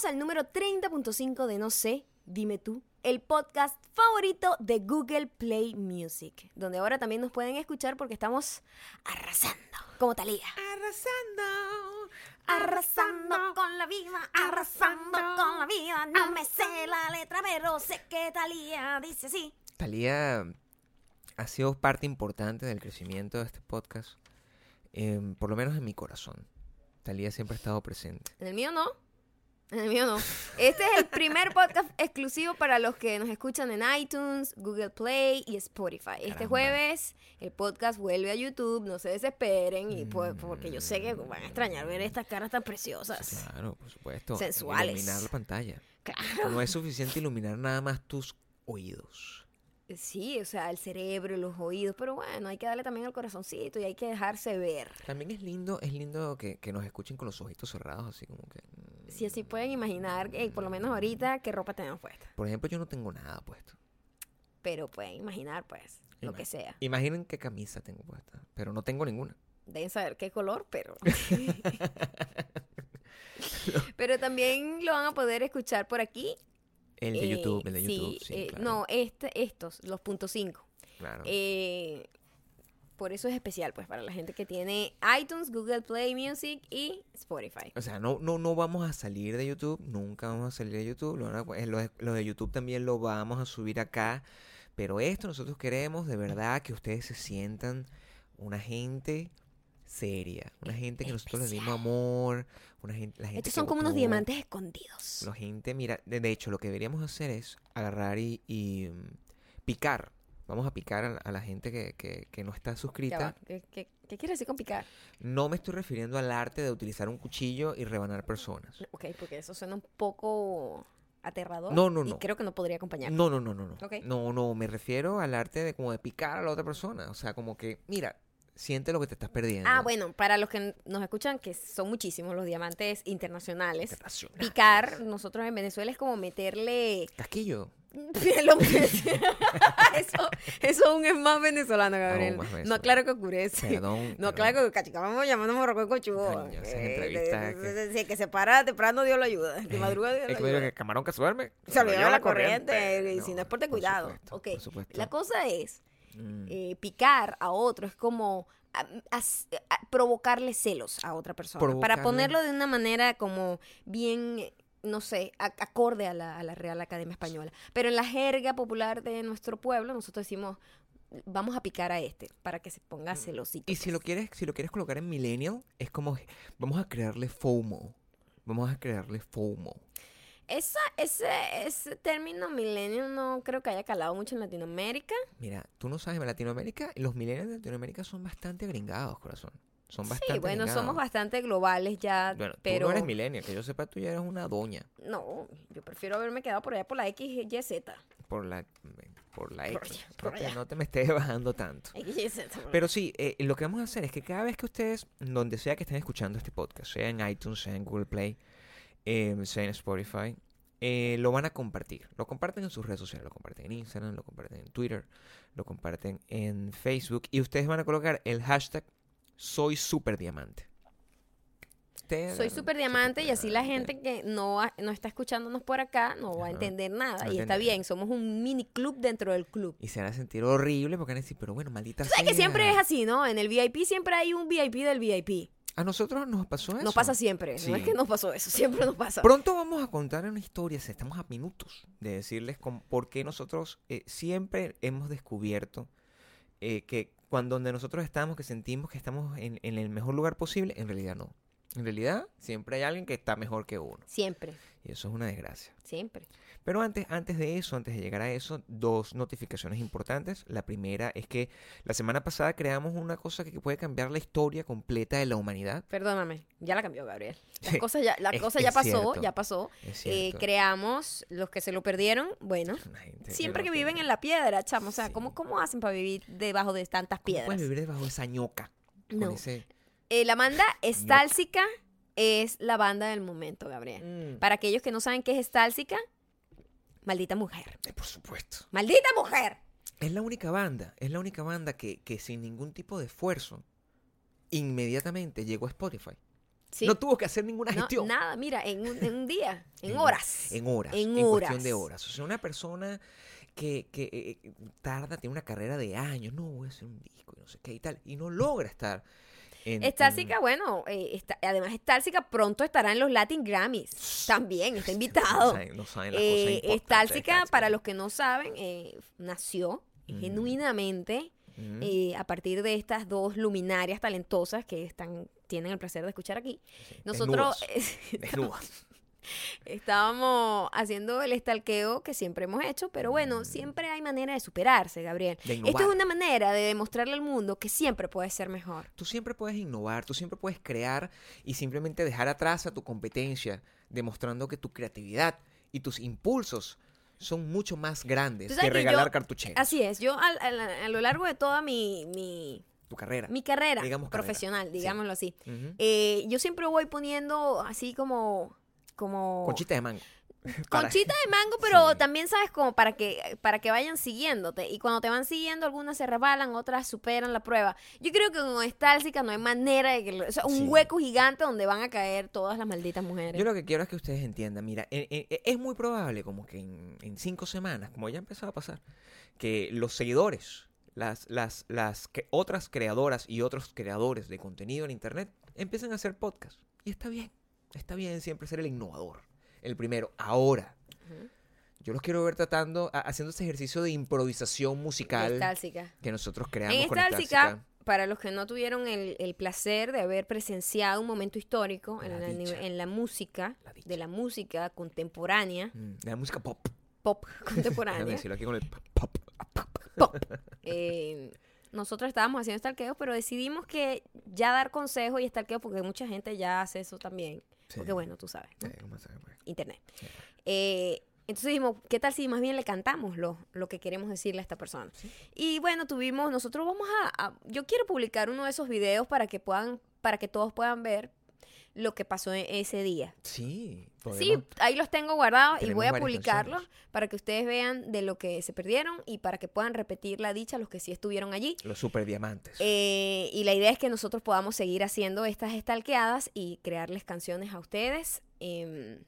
Bienvenidos al número 30.5 de No sé, dime tú, el podcast favorito de Google Play Music, donde ahora también nos pueden escuchar porque estamos arrasando, como Talía. Arrasando, Arrasando con la vida, arrasando con la vida. No me sé la letra, pero sé que Talía dice así. Talía ha sido parte importante del crecimiento de este podcast, em, por lo menos en mi corazón. Talía siempre ha estado presente. En el mío no. En el mío no. Este es el primer podcast exclusivo para los que nos escuchan en iTunes, Google Play y Spotify. Este Caramba. jueves el podcast vuelve a YouTube, no se desesperen y pues, porque yo sé que van a extrañar ver estas caras tan preciosas. Claro, por supuesto. Sensuales. Iluminar la pantalla. Claro. No es suficiente iluminar nada más tus oídos. Sí, o sea, el cerebro, los oídos, pero bueno, hay que darle también al corazoncito y hay que dejarse ver. También es lindo, es lindo que, que nos escuchen con los ojitos cerrados, así como que... mm. Si así pueden imaginar, por lo menos ahorita, qué ropa tenemos puesta. Por ejemplo, yo no tengo nada puesto. Pero pueden imaginar, pues, lo que sea. Imaginen qué camisa tengo puesta, pero no tengo ninguna. Deben saber qué color, pero. pero también lo van a poder escuchar por aquí. El de eh, YouTube, el de YouTube, sí, eh, claro, No, este, estos, los puntos 5. claro. Eh, por eso es especial, pues, para la gente que tiene iTunes, Google Play Music y Spotify. O sea, no, no, no vamos a salir de YouTube, nunca vamos a salir de YouTube. Lo, eh, lo de YouTube también lo vamos a subir acá. Pero esto nosotros queremos de verdad que ustedes se sientan una gente seria, una gente que nosotros les dimos amor, una gente, la gente Estos son como unos diamantes escondidos. La gente, mira, de, de hecho lo que deberíamos hacer es agarrar y, y, mm, picar. Vamos a picar a, la- a la gente que, que, que no está suscrita. ¿Qué, qué, qué quieres decir con picar? No me estoy refiriendo al arte de utilizar un cuchillo y rebanar personas. Ok, porque eso suena un poco aterrador. No, no, Y no. creo que no podría acompañar. No, no, no, no, no. No, no, me refiero al arte de como de picar a la otra persona. O sea, como que, mira, siente lo que te estás perdiendo. Ah, bueno, para los que nos escuchan, que son muchísimos los diamantes internacionales, Internacional. picar, nosotros en Venezuela es como meterle... Casquillo. Lo- eso, eso aún es más venezolano, Gabriel. Más no aclaro que ocurrece. Perdón. No, perdón. claro que cachicamos llamando esas entrevistas que- Si el que se para temprano Dios lo ayuda. De Eh, madruga Dios es lo ayuda. que camarón que se duerme. Se lo lleva la corriente. Y si no es por por cuidado. supuesto, ok. por. La cosa es Mm, eh, picar a otro es como a- as- a- provocarle celos a otra persona. Para Provocarle- ponerlo de una manera como bien, no sé, a- acorde a la, a la Real Academia Española. Pero en la jerga popular de nuestro pueblo, nosotros decimos, vamos a picar a este para que se ponga celosito. Mm. Y si lo quieres, si lo quieres colocar en millennial, es como vamos a crearle FOMO. Vamos a crearle FOMO. Esa, ese, ese término milenio no creo que haya calado mucho en Latinoamérica. Mira, tú no sabes, en Latinoamérica, los millennials de Latinoamérica son bastante gringados, corazón. Son bastante Sí, bueno, somos bastante globales ya, Bueno, pero... tú no eres millennial, que yo sepa, tú ya eres una doña. No, yo prefiero haberme quedado por allá por la XYZ. Por la, por la Por X. allá, por no, te, allá. no te me estés bajando tanto. Por Pero sí, eh, lo que vamos a hacer es que cada vez que ustedes, donde sea que estén escuchando este podcast, sea en iTunes, sea en Google Play, eh, sea en Spotify, eh, lo van a compartir. Lo comparten en sus redes sociales, lo comparten en Instagram, lo comparten en Twitter, lo comparten en Facebook y ustedes van a colocar el hashtag soy super diamante. Soy súper diamante y así la gente que no, no está escuchándonos por acá no va a entender nada. No y está bien, somos un mini club dentro del club. Y se van a sentir horrible porque van a decir, pero bueno, maldita sabes que sea". siempre es así, ¿no? En el VIP siempre hay un VIP del VIP. A nosotros nos pasó eso. Nos pasa siempre. No es que nos pasó eso, siempre nos pasa. Pronto vamos a contar una historia, estamos a minutos de decirles con- por qué nosotros eh, siempre hemos descubierto eh, que cuando donde nosotros estamos, que sentimos que estamos en, en el mejor lugar posible, en realidad no. En realidad siempre hay alguien que está mejor que uno. Siempre, Y eso es una desgracia. siempre. Pero antes, antes de eso, antes de llegar a eso, dos notificaciones importantes. La primera es que la semana pasada creamos una cosa que puede cambiar la historia completa de la humanidad. Perdóname, ya la cambió Gabriel. La Sí, cosa ya, la es- cosa ya pasó, cierto. ya pasó. Eh, creamos, los que se lo perdieron, bueno, siempre que viven en la piedra, chamo. O sea, Sí. ¿cómo, ¿cómo hacen para vivir debajo de tantas ¿Cómo piedras? puedes vivir debajo de esa ñoca? No. ese- Eh, la banda estálsica es la banda del momento, Gabriel. Mm, Para aquellos que no saben qué es estálsica, maldita mujer. eh, por supuesto. ¡Maldita mujer! Es la única banda, es la única banda que, que sin ningún tipo de esfuerzo inmediatamente llegó a Spotify. Sí. No tuvo que hacer ninguna No, gestión. nada, mira, en un, en un día, en En- horas. En horas. En En, cuestión de horas. horas. O sea, una persona que, que eh, eh, tarda, tiene una carrera de años. No, voy a hacer un disco y no sé qué y tal. Y no logra estar en. Estalsica, en- bueno, eh, está- además Estalsica pronto estará en los Latin Grammys. También, está No invitado. saben, no saben las Eh, para los que no saben, eh, nació Mm. genuinamente eh, a partir de estas dos luminarias talentosas que están tienen el placer de escuchar aquí. Nosotros desnudas, desnudas. Estábamos haciendo el estalqueo que siempre hemos hecho, pero bueno, siempre hay manera de superarse, Gabriel. De Esto es una manera de demostrarle al mundo que siempre puede ser mejor. Tú siempre puedes innovar, tú siempre puedes crear y simplemente dejar atrás a tu competencia, demostrando que tu creatividad y tus impulsos son mucho más grandes que regalar yo- cartucheras. Así es, yo al- al- a, lo largo de toda mi, mi, Tu carrera. mi carrera Digamos carrera, profesional, sí. digámoslo así, eh, yo siempre voy poniendo así como... como Conchita de mango. Conchita de mango, pero Sí. también sabes como para que para que vayan siguiéndote y cuando te van siguiendo algunas se resbalan, otras superan la prueba. Yo creo que con Estálsica no hay manera de que lo- o sea, un Sí. hueco gigante donde van a caer todas las malditas mujeres. Yo lo que quiero es que ustedes entiendan, mira, e- e- e- es muy probable como que en, en cinco semanas, como ya ha empezado a pasar, que los seguidores, las, las, las que- otras creadoras y otros creadores de contenido en Internet empiecen a hacer podcast. Y está bien, está bien siempre ser el innovador, el primero. Ahora, yo los quiero ver tratando, a- haciendo ese ejercicio de improvisación musical Estálsica. que nosotros creamos En con Estálsica, para los que no tuvieron el, el placer de haber presenciado un momento histórico en La en música, La de la música contemporánea, Mm, de la música pop. pop contemporánea, decirlo aquí con el pop. pop. Eh, nosotros estábamos haciendo estalqueos, pero decidimos que ya dar consejos y estalqueos, porque mucha gente ya hace eso también. Sí. Porque bueno, tú sabes, ¿no? Sí, internet. Sí. Eh, entonces dijimos, ¿qué tal si más bien le cantamos lo, lo que queremos decirle a esta persona? Y bueno, tuvimos, nosotros vamos a, a- yo quiero publicar uno de esos videos para que puedan, para que todos puedan ver lo que pasó en ese día. Sí, Sí, ahí los tengo guardados y voy a publicarlos canciones. para que ustedes vean de lo que se perdieron y para que puedan repetir la dicha los que sí estuvieron allí. Los super diamantes. Eh, y la idea es que nosotros podamos seguir haciendo estas estalqueadas y crearles canciones a ustedes. em,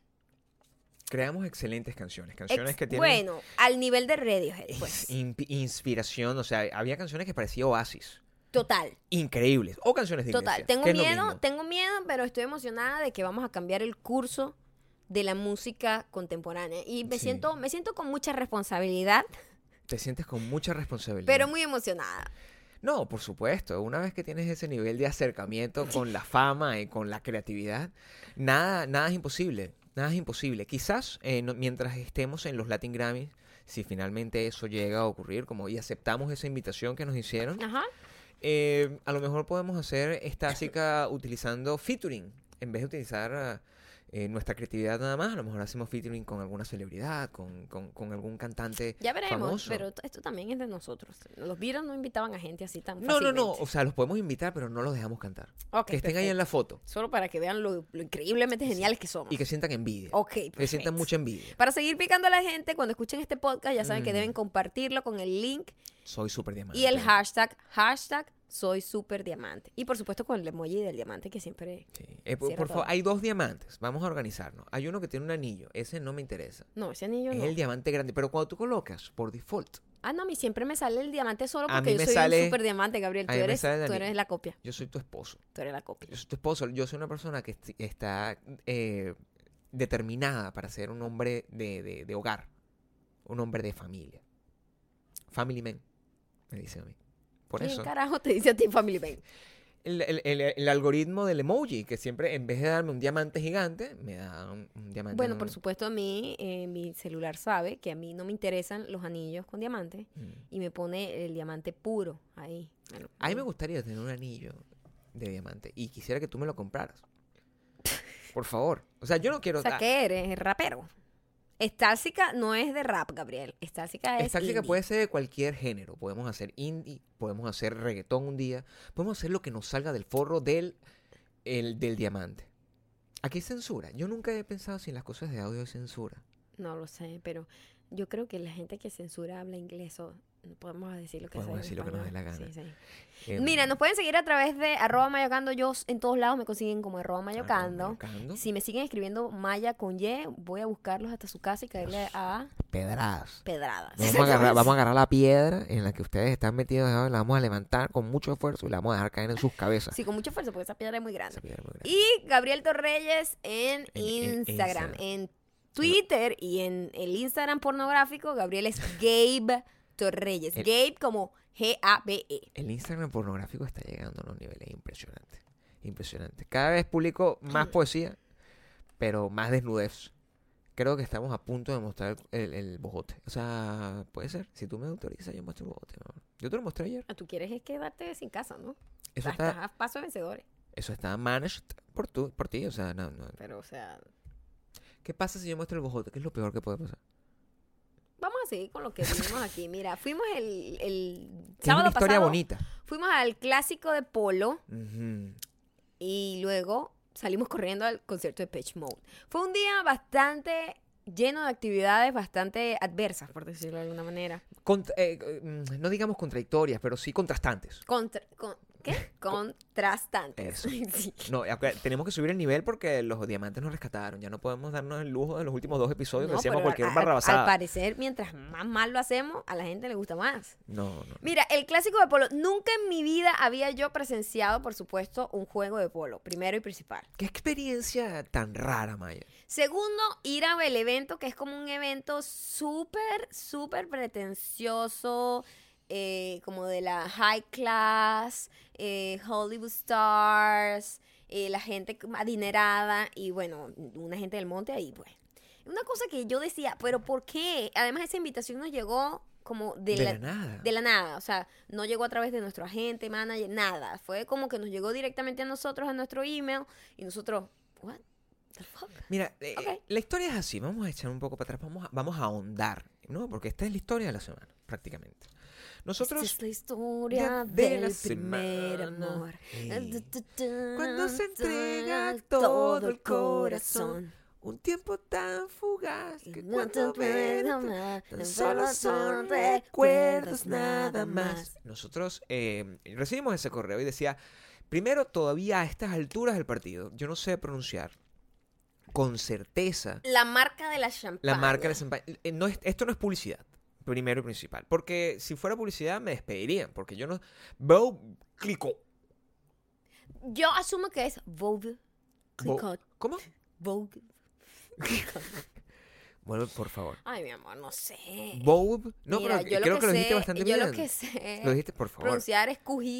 Creamos excelentes canciones. Canciones ex- que tienen Bueno, al nivel de Radiohead, pues. inspiración. O sea, había canciones que parecía Oasis. Total, Increíbles. O canciones de total. iglesia, Tengo miedo, tengo miedo, pero estoy emocionada de que vamos a cambiar el curso de la música contemporánea. Y me Sí. siento, me siento con mucha responsabilidad, Te sientes con mucha responsabilidad. pero muy emocionada. No, por supuesto. Una vez que tienes ese nivel de acercamiento con la fama y con la creatividad, nada, nada es imposible. Nada es imposible. Quizás eh, no- mientras estemos en los Latin Grammys, si finalmente eso llega a ocurrir, como y aceptamos esa invitación que nos hicieron, Ajá. Eh, a lo mejor podemos hacer Estásica utilizando featuring. En vez de utilizar ah, eh, nuestra creatividad nada más, a lo mejor hacemos featuring con alguna celebridad, con, con- con algún cantante Ya veremos, famoso. pero esto también es de nosotros. Los Beatles no invitaban a gente así tan No, no, fácilmente. no. O sea, los podemos invitar, pero no los dejamos cantar. Que estén ahí en la foto Solo para que vean lo, lo increíblemente geniales que somos. y que sientan envidia. Ok, que sientan mucha envidia. Para seguir picando a la gente, cuando escuchen este podcast, ya saben que Mm. deben compartirlo con el link Soy súper diamante. y el hashtag, hashtag soy super diamante. Y por supuesto con el emoji del diamante que siempre... Sí. Eh, por favor, hay dos diamantes. Vamos a organizarnos. Hay uno que tiene un anillo. Ese no me interesa. No, ese anillo es no. el diamante grande. Pero cuando tú colocas por default, Ah, no, a mí siempre me sale el diamante solo A porque mí yo me soy sale- un super diamante, Gabriel. Tú eres, tú eres la copia. yo soy tu esposo. Tú eres la copia. Yo soy tu esposo. Yo soy una persona que está eh, determinada para ser un hombre de, de- de hogar. Un hombre de familia. Family man, me dice a mí. Por ¿Quién eso. carajo te dice a ti Family Man? El, el- el- el algoritmo del emoji, que siempre en vez de darme un diamante gigante, me da un, un diamante. Bueno, por supuesto a mí, eh, mi celular sabe que a mí no me interesan los anillos con diamante Mm. y me pone el diamante puro ahí. Bueno, A mí me gustaría tener un anillo de diamante y quisiera que tú me lo compraras. Por favor. O sea, yo no quiero. O sea, ¿qué eres? ¿Rapero? Estásica no es de rap, Gabriel. Estásica es indie. puede ser de cualquier género. Podemos hacer indie, podemos hacer reggaetón un día, podemos hacer lo que nos salga del forro del, el- del diamante. Aquí hay censura. Yo nunca he pensado si en las cosas de audio hay censura. No lo sé, pero yo creo que la gente que censura habla inglés o podemos decir lo que Podemos sea decir lo que nos dé la gana. Sí, sí. Eh, Mira, nos pueden seguir a través de arroba mayocando. Yo en todos lados me consiguen como arroba mayocando. Si me siguen escribiendo Maya con Y, voy a buscarlos hasta su casa y caerle a Pedradas. pedradas. Vamos a, agarrar, vamos a agarrar la piedra en la que ustedes están metidos, la vamos a levantar con mucho esfuerzo y la vamos a dejar caer en sus cabezas. Sí, con mucho esfuerzo, porque esa piedra es muy grande. Muy. Y Gabriel Torreyes en, En- en Instagram. Instagram. En Twitter y en el Instagram pornográfico, Gabriel es Gabe Torreyes. El- Gabe como G-A-B-E. El Instagram pornográfico está llegando a unos niveles impresionantes. Impresionantes. Cada vez publico más poesía, pero más desnudez. Creo que estamos a punto de mostrar el, el bojote. O sea, puede ser. Si tú me autorizas, yo muestro el bojote. amor. Yo te lo mostré ayer. Ah, Tú quieres es quedarte sin casa, ¿no? Eso Estás está, a paso de vencedores. eso está managed por, tú, por ti. O sea, no, no. Pero, o sea, ¿Qué pasa si yo muestro el bojote? ¿Qué es lo peor que puede pasar? Vamos a seguir con lo que vimos aquí. Mira, fuimos el, el sábado una historia pasado. bonita. Fuimos al clásico de polo y luego salimos corriendo al concierto de Pitch Mode. Fue un día bastante lleno de actividades bastante adversas, por decirlo de alguna manera. Eh, eh, mm, no digamos contradictorias, pero sí contrastantes. Contra- con- ¿Qué? Contrastantes. Eso. Sí. No, tenemos que subir el nivel porque los diamantes nos rescataron. Ya no podemos darnos el lujo de los últimos dos episodios No, cualquier a- a- barrabasada. Al parecer, mientras más mal lo hacemos, a la gente le gusta más. No, no. Mira, el clásico de polo. Nunca en mi vida había yo presenciado, por supuesto, un juego de polo. Primero y principal. Qué experiencia tan rara, Maya. Segundo, ir a el evento, que es como un evento súper, súper pretencioso, eh, como de la high class, eh, Hollywood stars, eh, la gente adinerada y bueno, una gente del monte ahí, pues. Una cosa que yo decía, pero ¿por qué? Además, esa invitación nos llegó como de, De, la, la nada. de la nada, o sea, no llegó a través de nuestro agente, manager, nada. Fue como que nos llegó directamente a nosotros, a nuestro email, y nosotros, ¿what the fuck? Mira, eh, la historia es así. Vamos a echar un poco para atrás. Vamos a, vamos a ahondar, ¿no? Porque esta es la historia de la semana, prácticamente. Nosotros... Esta es la historia de del la primer semana. amor. Cuando se entrega todo el corazón. Un tiempo tan fugaz que cuando ves tan solo son recuerdos nada más. Nosotros eh, recibimos ese correo y decía, primero, todavía a estas alturas del partido, yo no sé pronunciar con certeza La marca de la champaña. la marca de champaña. Eh, No es, esto no es publicidad, primero y principal. Porque si fuera publicidad me despedirían, porque yo no... Veo Clicó. Yo asumo que es Vogue. Vo- Clicot. ¿Cómo? Vogue. Vuelve, por favor. Ay, mi amor, no sé. Vogue. No, Mira, pero yo creo lo que, lo dijiste sé- bastante yo bien. lo que sé Lo dijiste, por favor. pronunciar es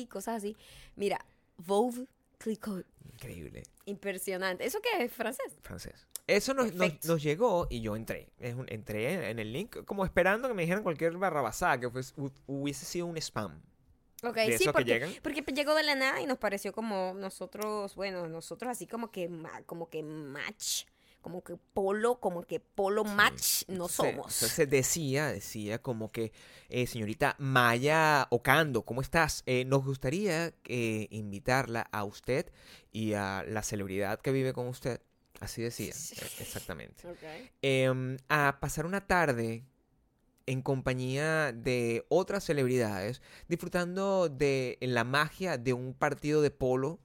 cosas así. Mira, Vogue Clicot. Increíble. Impresionante. ¿Eso qué es? ¿Francés? francés. Eso nos, nos, llegó y yo entré. Es un- entré en el link como esperando que me dijeran cualquier barrabasada, que hubiese sido un spam. Ok, De sí, porque, porque llegó de la nada y nos pareció como nosotros, bueno, nosotros así como que como que match, como que polo, como que polo match no somos. Entonces decía, decía como que, eh, señorita Maya Ocando, ¿cómo estás? Eh, nos gustaría eh, invitarla a usted y a la celebridad que vive con usted. Así decía, eh, exactamente. Em, a pasar una tarde en compañía de otras celebridades, disfrutando de la magia de un partido de polo,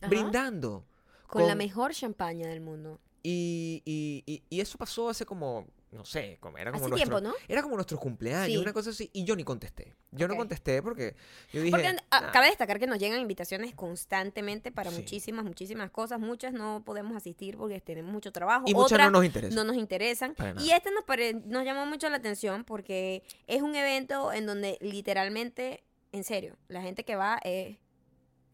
Ajá. brindando. Con, la con- mejor champaña del mundo. Y, y- y- y eso pasó hace como, no sé, como era como Hace nuestro, tiempo, ¿no? era como nuestros cumpleaños, Sí. una cosa así, y yo ni contesté. Yo no contesté porque yo dije, Porque ah, "Ah, cabe destacar que nos llegan invitaciones constantemente para Sí. muchísimas, muchísimas cosas. Muchas no podemos asistir porque tenemos mucho trabajo. y muchas Otras no nos interesa. no nos interesan. Y este nos, pare- nos llamó mucho la atención porque es un evento en donde literalmente, en serio, la gente que va es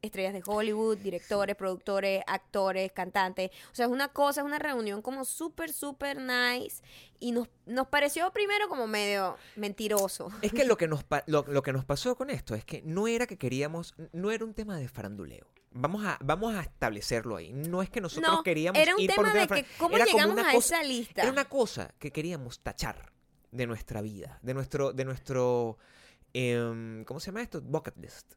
estrellas de Hollywood, directores, productores, actores, cantantes. O sea, es una cosa, es una reunión como súper, súper nice. Y nos, nos pareció primero como medio mentiroso. Es que lo que, nos pa- lo, lo que nos pasó con esto es que no era que queríamos, no era un tema de faranduleo. Vamos a, vamos a establecerlo ahí. No es que nosotros No, queríamos era un ir por tema un de que cómo era llegamos a cosa- esa lista. Era una cosa que queríamos tachar de nuestra vida, de nuestro, de nuestro, em, ¿cómo se llama esto? Bucket list.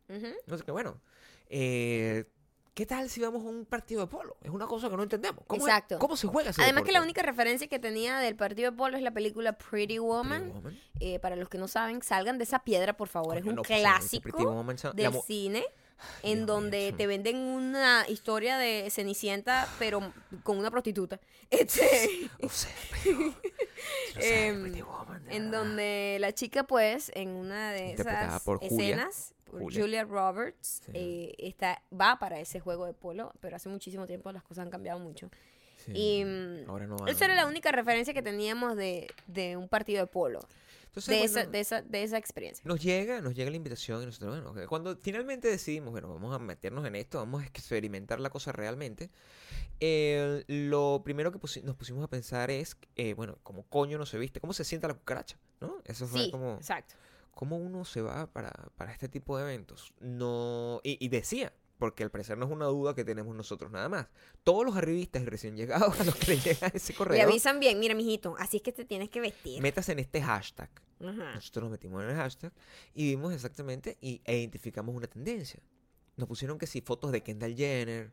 No sé qué, bueno. Eh, ¿qué tal si vamos a un partido de polo? Es una cosa que no entendemos. ¿Cómo, es- Exacto. ¿Cómo se juega ese Además que la única referencia que tenía del partido de polo es la película Pretty Pretty Woman. Eh, para los que no saben, salgan de esa piedra, por favor. es un no, pues, clásico la del cine. En Dios donde te venden una historia de Cenicienta, pero con una prostituta. Este, O sea, pero- no sé, Em, Pretty Woman, en donde la chica, pues, en una de esas escenas, por Julia. Julia, Roberts, Sí. eh, está, va para ese juego de polo, pero hace muchísimo tiempo las cosas han cambiado mucho. Sí, Y mm, ahora no esa era la única referencia que teníamos de, de un partido de polo, Entonces, de, bueno, esa, de, esa, de esa experiencia. Nos llega, nos llega la invitación y nosotros, bueno, cuando finalmente decidimos, bueno, vamos a meternos en esto, vamos a experimentar la cosa realmente, eh, lo primero que pusi- nos pusimos a pensar es, eh, bueno, cómo coño no se viste, cómo se sienta la cucaracha, ¿no? Eso fue Sí, como, exacto. Cómo uno se va para, para este tipo de eventos. No, y, y decía, porque al parecer no es una duda que tenemos nosotros nada más. Todos los arribistas y recién llegados a los que les llega ese Le correo, avisan bien, mira, mijito, así es que te tienes que vestir. métase en este hashtag. Ajá. Nosotros nos metimos en el hashtag y vimos exactamente y, e identificamos una tendencia. Nos pusieron que si fotos de Kendall Jenner,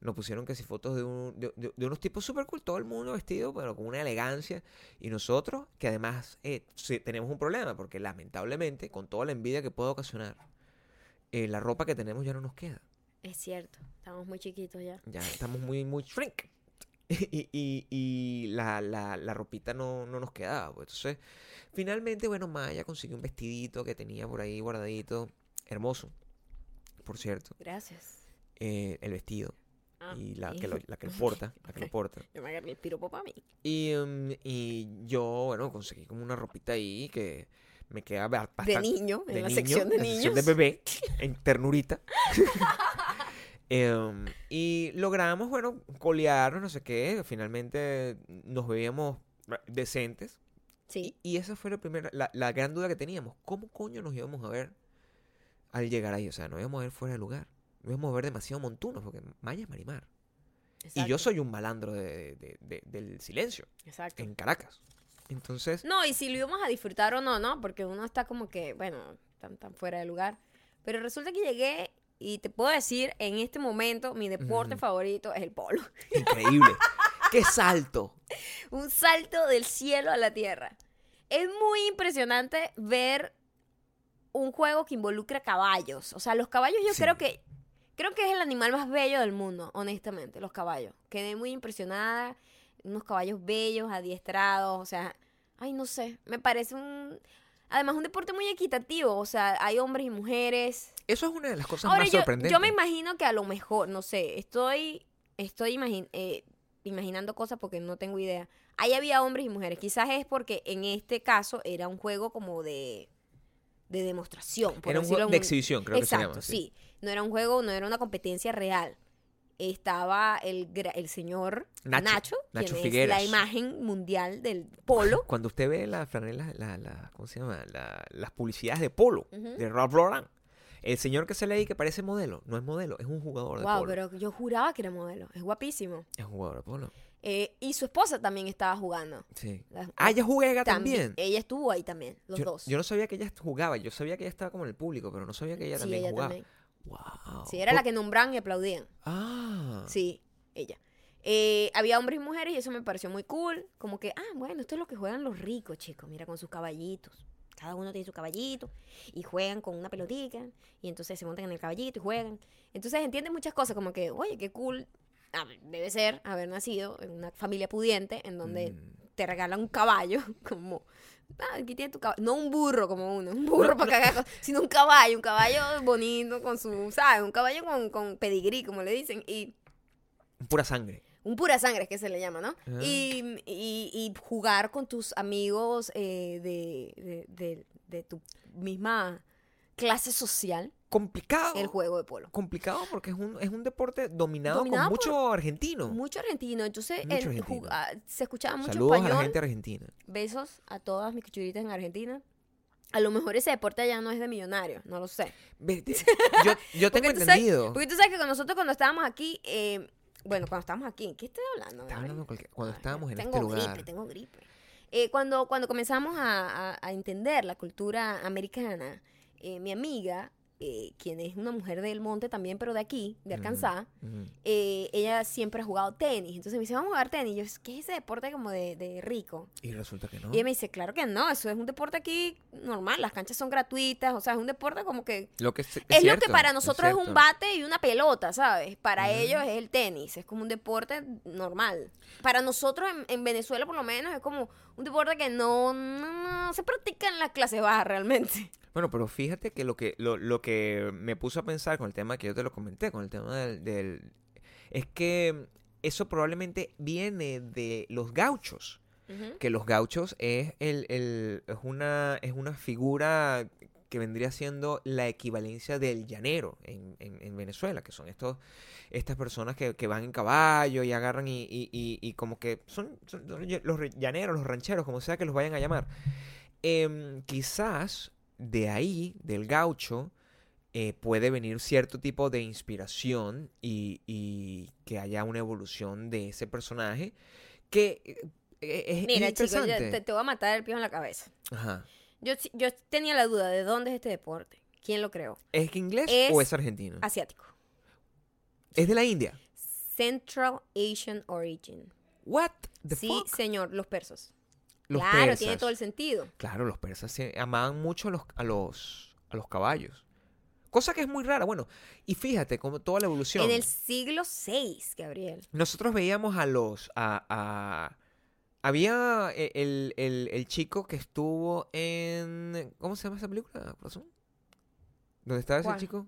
nos pusieron que si fotos de, un- de, de- de unos tipos super cool, todo el mundo vestido, pero con una elegancia. Y nosotros, que además eh, tenemos un problema, porque lamentablemente, con toda la envidia que puede ocasionar, eh, la ropa que tenemos ya no nos queda. Es cierto, estamos muy chiquitos ya. Ya estamos muy, muy shrink. Y, y- y la, la, la ropita no, no nos quedaba. pues. Entonces, finalmente, bueno, Maya consiguió un vestidito que tenía por ahí guardadito. Hermoso, por cierto. Gracias. eh, el vestido. Ah, y la que, lo, la que lo porta. La que lo porta. Yo me agarré el piropo para mí. Y, um, y yo, bueno, conseguí como una ropita ahí que me queda ba- De bastante... niño, en de la niño, sección de en la niños. sección de bebé, en ternurita. Em, y logramos, bueno, colearnos, no sé qué. Finalmente nos veíamos decentes. Sí. Y, y esa fue la primera, la, la gran duda que teníamos. ¿Cómo coño nos íbamos a ver al llegar ahí? O sea, nos íbamos a ver fuera de lugar. Nos íbamos a ver demasiado montunos, porque Maya es Marimar. Y yo soy un malandro de- de- de- del silencio Exacto. en Caracas. Entonces, No, y si lo íbamos a disfrutar o no, ¿no? Porque uno está como que, bueno, tan, tan fuera de lugar. Pero resulta que llegué y te puedo decir, en este momento, mi deporte favorito es el polo. increíble. ¡Qué salto! Un salto del cielo a la tierra. Es muy impresionante ver un juego que involucra caballos. O sea, los caballos yo Sí. creo que creo que es el animal más bello del mundo, honestamente, los caballos. Quedé muy impresionada, unos caballos bellos, adiestrados, o sea, ay, no sé, me parece un además un deporte muy equitativo, o sea, hay hombres y mujeres. Eso es una de las cosas Ahora más yo, sorprendentes. yo me imagino que a lo mejor, no sé, estoy estoy imagin- eh, imaginando cosas porque no tengo idea. Ahí había hombres y mujeres. Quizás es porque en este caso era un juego como de, de demostración. por Era un juego de exhibición, creo que se Exacto, llama. sí. No era un juego, no era una competencia real. Estaba el, el señor Nacho, Nacho, Nacho quien Figueras. es la imagen mundial del polo. Cuando usted ve las franelas, la, la- ¿cómo se llama? La- las publicidades de polo, de Ralph Lauren, el señor que sale ahí que parece modelo, no es modelo, es un jugador de wow, polo. pero yo juraba que era modelo. Es guapísimo. Es un jugador de polo. Eh, y su esposa también estaba jugando. Sí. La- Ah, ella juega también. Ella estuvo ahí también, los yo, dos. yo no sabía que ella jugaba, yo sabía que ella estaba como en el público, pero no sabía que ella sí, también ella jugaba. también. Wow. Sí, era la que nombraban y aplaudían. Ah. Sí, ella. Eh, había hombres y mujeres y eso me pareció muy cool. Como que, ah, bueno, esto es lo que juegan los ricos, chicos. Mira, con sus caballitos. Cada uno tiene su caballito y juegan con una pelotica y entonces se montan en el caballito y juegan. Entonces entienden muchas cosas como que, oye, qué cool ah, debe ser haber nacido en una familia pudiente en donde Mm. te regalan un caballo como, ah, aquí tienes tu caballo. No un burro como uno, un burro para cagar cosas, sino un caballo, un caballo bonito con su, ¿sabes? Un caballo con, con pedigrí, como le dicen. Y Pura sangre. un pura sangre es que se le llama, ¿no? Ah. Y, y- y jugar con tus amigos eh, de, de, de- de tu misma clase social Complicado. el juego de polo. Complicado porque es un, es un deporte dominado, Dominado con mucho argentino. Mucho argentino, entonces Mucho el argentino. jug- ah, se escuchaba mucho Saludos a la gente argentina. Besos a todas mis cuchuritas en Argentina. A lo mejor ese deporte allá no es de millonarios, no lo sé. Yo, yo tengo Porque tú sabes- entendido. Porque tú sabes que con nosotros cuando estábamos aquí, eh, bueno, cuando estábamos aquí, ¿qué estoy hablando? Hablando cuando Ay, estábamos en tengo este lugar. Gripe, tengo gripe. Eh, cuando, cuando comenzamos a, a- a entender la cultura americana, eh, mi amiga eh, quien es una mujer del monte también, pero de aquí, de Arkansas, eh, ella siempre ha jugado tenis. Entonces me dice, vamos a jugar tenis. Y yo, ¿qué es ese deporte como de, de rico? Y resulta que no. Y ella me dice, claro que no, eso es un deporte aquí normal, las canchas son gratuitas, o sea, es un deporte como que... Lo que es, Es, lo que para nosotros es, un bate y una pelota, ¿sabes? Para ellos es el tenis, es como un deporte normal. Para nosotros en, en Venezuela por lo menos es como un deporte que no, no, no se practica en las clases bajas realmente. Bueno, pero fíjate que lo que lo, lo que me puso a pensar con el tema que yo te lo comenté, con el tema del, del- es que eso probablemente viene de los gauchos. Que los gauchos es el, el- es una es una figura que vendría siendo la equivalencia del llanero en, en- en Venezuela, que son estos estas personas que, que van en caballo y agarran y, y- y- y como que son, son los llaneros, los rancheros, como sea que los vayan a llamar. Em, quizás de ahí, del gaucho, eh, puede venir cierto tipo de inspiración y, y que haya una evolución de ese personaje que eh, eh, es, Mira, chicos, te, te voy a matar el pie en la cabeza. Ajá. Yo, yo tenía la duda de dónde es este deporte, quién lo creó. ¿Es inglés Es o es argentino? Asiático. Es de la India. Central Asian Origin. What the sí, fuck? señor, los persos. Los claro, persas. tiene todo el sentido. Claro, los persas se amaban mucho a los, a los, a los caballos. Cosa que es muy rara. Bueno, y fíjate como toda la evolución. En el siglo VI, Gabriel. Nosotros veíamos a los. A, a- había e- el, el- el chico que estuvo en. ¿Cómo se llama esa película? ¿Dónde estaba ese chico?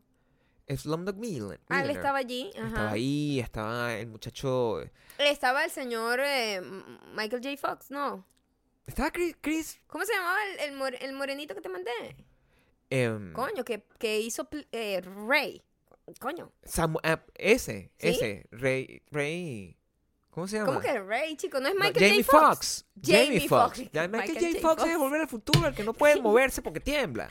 Slumdog Millionaire. Ah, él estaba allí. Ajá. Estaba ahí, estaba el muchacho. Estaba el señor eh, Michael J. Fox, ¿no? Estaba Chris. Chris ¿Cómo se llamaba el, el, more- el morenito que te mandé? em, Coño, que, que hizo eh, Rey. Coño. Samu- ah, ese, ¿Sí? ese. Rey. Rey. ¿Cómo se llama? ¿Cómo que Rey, chico? No es No, Michael Jamie J. Fox. Foxx. Jamie. Foxx. Ya, Michael, Michael J. J. Fox es Fox. volver al futuro, el que no puede moverse porque tiembla.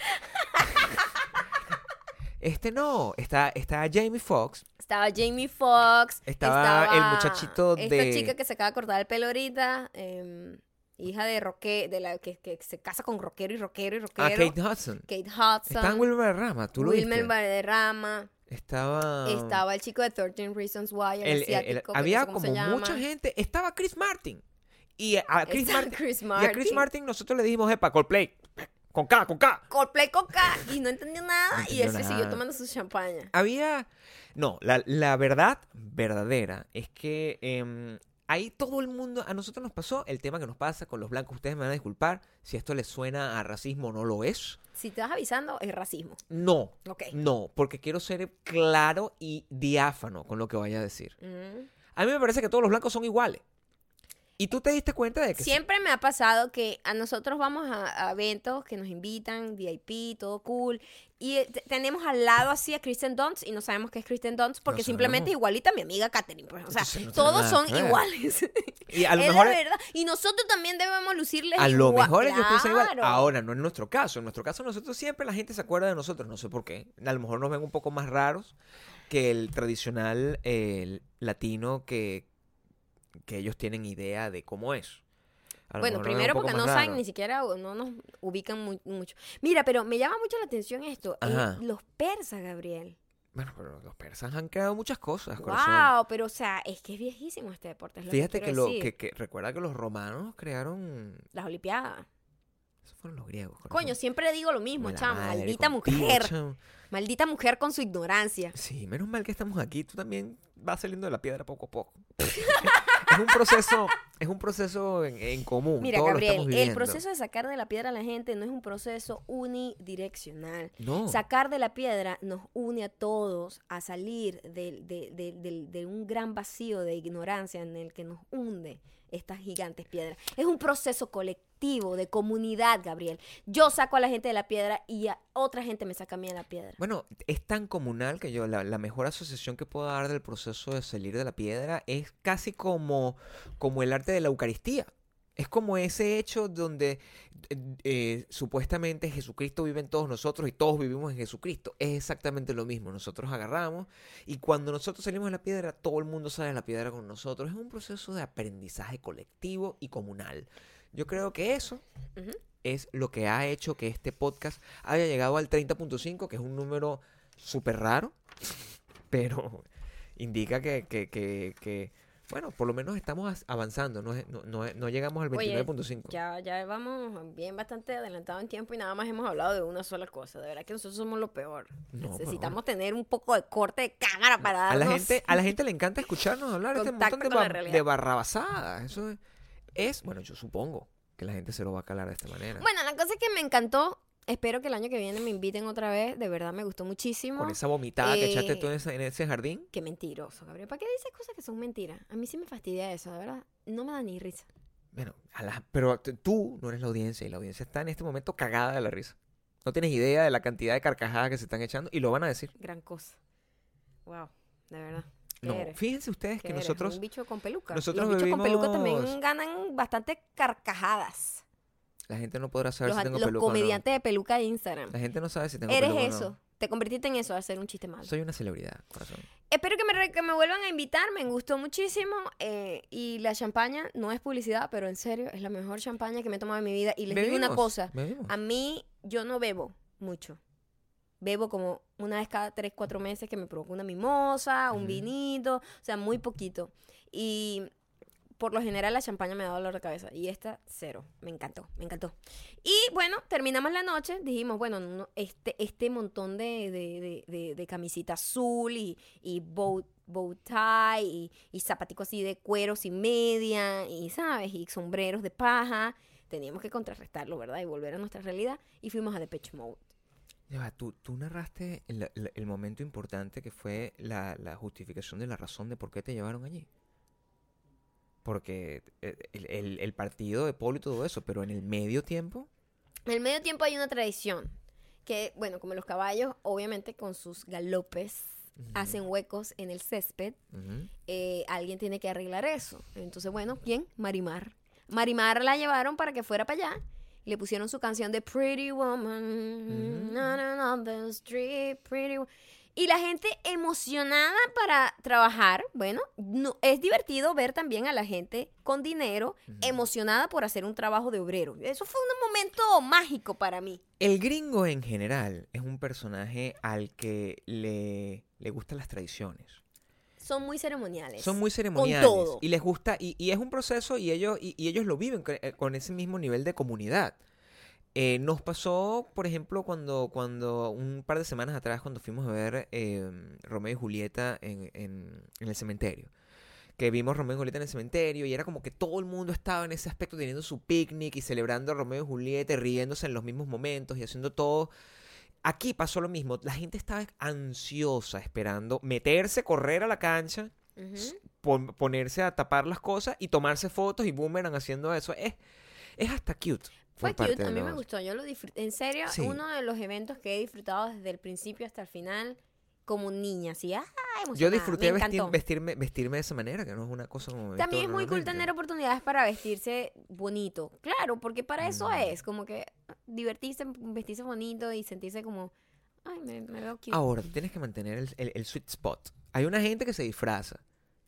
Este no, está, está Jamie Foxx. Estaba Jamie Foxx. Estaba el muchachito Esta de- chica que se acaba de cortar el pelo ahorita. em, hija de roque, de la que, que se casa con rockero y rockero y rockero. Ah, Kate Hudson. Kate Hudson. Está en Wilmer Rama, tú lo Wilmer. Valderrama. Estaba. Estaba el chico de 13 Reasons Why, el, el- asiático. no había sé como mucha gente. Estaba Chris Martin. Y a Chris, Martin, Chris y a Chris Martin. Nosotros le dijimos, epa, Coldplay. Con K, con K. Coldplay Coca y no entendió nada No y él se siguió tomando su champaña. Había. No, la, la verdad verdadera es que em, ahí todo el mundo. A nosotros nos pasó el tema que nos pasa con los blancos. Ustedes me van a disculpar si esto les suena a racismo o no lo es. Si te vas avisando, es racismo. No, Ok. no, porque quiero ser claro y diáfano con lo que vaya a decir. Mm. A mí me parece que todos los blancos son iguales. Y tú te diste cuenta de que. sí- Siempre me ha pasado que a nosotros vamos a, a eventos que nos invitan, VIP, todo cool, y eh, te- tenemos al lado así a Kristen Dunst y no sabemos qué es Kristen Dunst porque No simplemente sabemos. igualita a mi amiga Katherine. Pues. O sea, Entonces no tiene todos son ver. iguales. Y a lo es mejor. la verdad. Y nosotros también debemos lucirles A lo igual. mejor ellos piensan igual. Claro. Ahora, no es nuestro caso. En nuestro caso, nosotros siempre la gente se acuerda de nosotros. No sé por qué. A lo mejor nos ven un poco más raros que el tradicional eh, latino que, que ellos tienen idea de cómo es. Bueno, primero porque no saben ni siquiera, no nos ubican mu- mucho. Mira, pero me llama mucho la atención esto. eh, los persas, Gabriel. Bueno, pero los persas han creado muchas cosas. corazón. Wow, pero o sea, es que es viejísimo este deporte. es lo Fíjate que, lo, que, que recuerda que los romanos crearon. Las Olimpiadas. Esos fueron los griegos. corazón. Coño, siempre digo lo mismo, madre Maldita contigo, mujer. Maldita mujer con su ignorancia. Sí, menos mal que estamos aquí. Tú también vas saliendo de la piedra poco a poco. es un proceso, es un proceso en, en común. Mira, todos Gabriel, el proceso de sacar de la piedra a la gente no es un proceso unidireccional. No. Sacar de la piedra nos une a todos a salir de- de- de un gran vacío de ignorancia en el que nos hunde estas gigantes piedras. Es un proceso colectivo, de comunidad, Gabriel. Yo saco a la gente de la piedra y a otra gente me saca a mí de la piedra. Bueno, es tan comunal que yo, la, la mejor asociación que puedo dar del proceso de salir de la piedra es casi como, como el arte de la Eucaristía. Es como ese hecho donde eh, supuestamente Jesucristo vive en todos nosotros y todos vivimos en Jesucristo. Es exactamente lo mismo. Nosotros agarramos y cuando nosotros salimos de la piedra, todo el mundo sale de la piedra con nosotros. Es un proceso de aprendizaje colectivo y comunal. Yo creo que eso es lo que ha hecho que este podcast haya llegado al 30.5, que es un número súper raro, pero indica que, que, que, que, bueno, por lo menos estamos avanzando, no, es- no, no, no llegamos al Oye, 29.5. Ya, ya vamos bien bastante adelantado en tiempo y nada más hemos hablado de una sola cosa. De verdad que nosotros somos lo peor. Necesitamos tener un poco de corte de cámara para A la, darnos... gente, a la gente le encanta escucharnos hablar este montón de, ba- de barrabasadas. Eso es, es- bueno, yo supongo que la gente se lo va a calar de esta manera. Bueno, la cosa que me encantó. Espero que el año que viene me inviten otra vez. De verdad me gustó muchísimo. Con esa vomitada que echaste Eh, tú en ese, en ese jardín. Qué mentiroso, Gabriel. ¿Para qué dices cosas que son mentiras? A mí sí me fastidia eso, de verdad. No me da ni risa. Bueno, a la- pero tú no eres la audiencia y la audiencia está en este momento cagada de la risa. No tienes idea de la cantidad de carcajadas que se están echando y lo van a decir. Gran cosa. Wow, de verdad. ¿Qué No, eres? fíjense ustedes ¿Qué que eres? nosotros Un bicho con peluca. nosotros Los bichos con peluca también ganan bastante carcajadas. La gente no podrá saber Los, si tengo los peluca o no. comediantes de peluca de Instagram. La gente no sabe si tengo Eres peluca o no. eso. Te convertiste en eso, a hacer un chiste malo. Soy una celebridad, corazón. Espero que me, que me vuelvan a invitar, me gustó muchísimo. eh, y la champaña no es publicidad, pero en serio, es la mejor champaña que me he tomado en mi vida. Y les digo una cosa, bebimos. a mí yo no bebo mucho. Bebo como una vez cada tres, cuatro meses que me provoca una mimosa, un Ujú. vinito, o sea, muy poquito. Y por lo general la champaña me da dolor de cabeza. Y esta, cero. Me encantó, me encantó. Y bueno, terminamos la noche. Dijimos, bueno, no, este, este montón de, de, de, camisita azul y, y bow, bow tie y, y zapaticos así de cuero sin media y, ¿sabes? Y sombreros de paja. Teníamos que contrarrestarlo, ¿verdad? Y volver a nuestra realidad. Y fuimos a Depeche Mode. Ya tú, tú narraste el momento importante que fue la, la justificación de la razón de por qué te llevaron allí. Porque eh, el, el- el partido de Polo y todo eso, pero en el medio tiempo, En el medio tiempo hay una tradición que, bueno, como los caballos, obviamente con sus galopes hacen huecos en el césped, eh, alguien tiene que arreglar eso. Entonces, bueno, ¿quién? Marimar. Marimar la llevaron para que fuera para allá. Le pusieron su canción de Pretty Woman. The street, pretty wo- Y la gente emocionada para trabajar. Bueno, no, es divertido ver también a la gente con dinero emocionada por hacer un trabajo de obrero. Eso fue un momento mágico para mí. El gringo en general es un personaje al que le, le gustan las tradiciones. Son muy ceremoniales. Son muy ceremoniales. todo. Y les gusta, y, y es un proceso y ellos, y, y ellos lo viven con, eh, con ese mismo nivel de comunidad. Eh, nos pasó, por ejemplo, cuando, cuando un par de semanas atrás, cuando fuimos a ver eh, Romeo y Julieta en, en- en el cementerio. Que vimos Romeo y Julieta en el cementerio y era como que todo el mundo estaba en ese aspecto teniendo su picnic y celebrando a Romeo y Julieta y riéndose en los mismos momentos y haciendo todo. Aquí pasó lo mismo. La gente estaba ansiosa esperando meterse, correr a la cancha pon- ponerse a tapar las cosas y tomarse fotos y boomerang haciendo eso. Es, es hasta cute. Fue cute, a de mí me los- gustó, yo lo disfruté. En serio, Sí. uno de los eventos que he disfrutado desde el principio hasta el final como niña, así, ah, Yo disfruté me vestir- vestirme, vestirme de esa manera, que no es una cosa como... También es muy cool tener oportunidades para vestirse bonito. Claro, porque para eso Mm. es, como que divertirse, vestirse bonito y sentirse como, ay, me, me veo cute. Ahora, tú tienes que mantener el, el- el sweet spot. Hay una gente que se disfraza.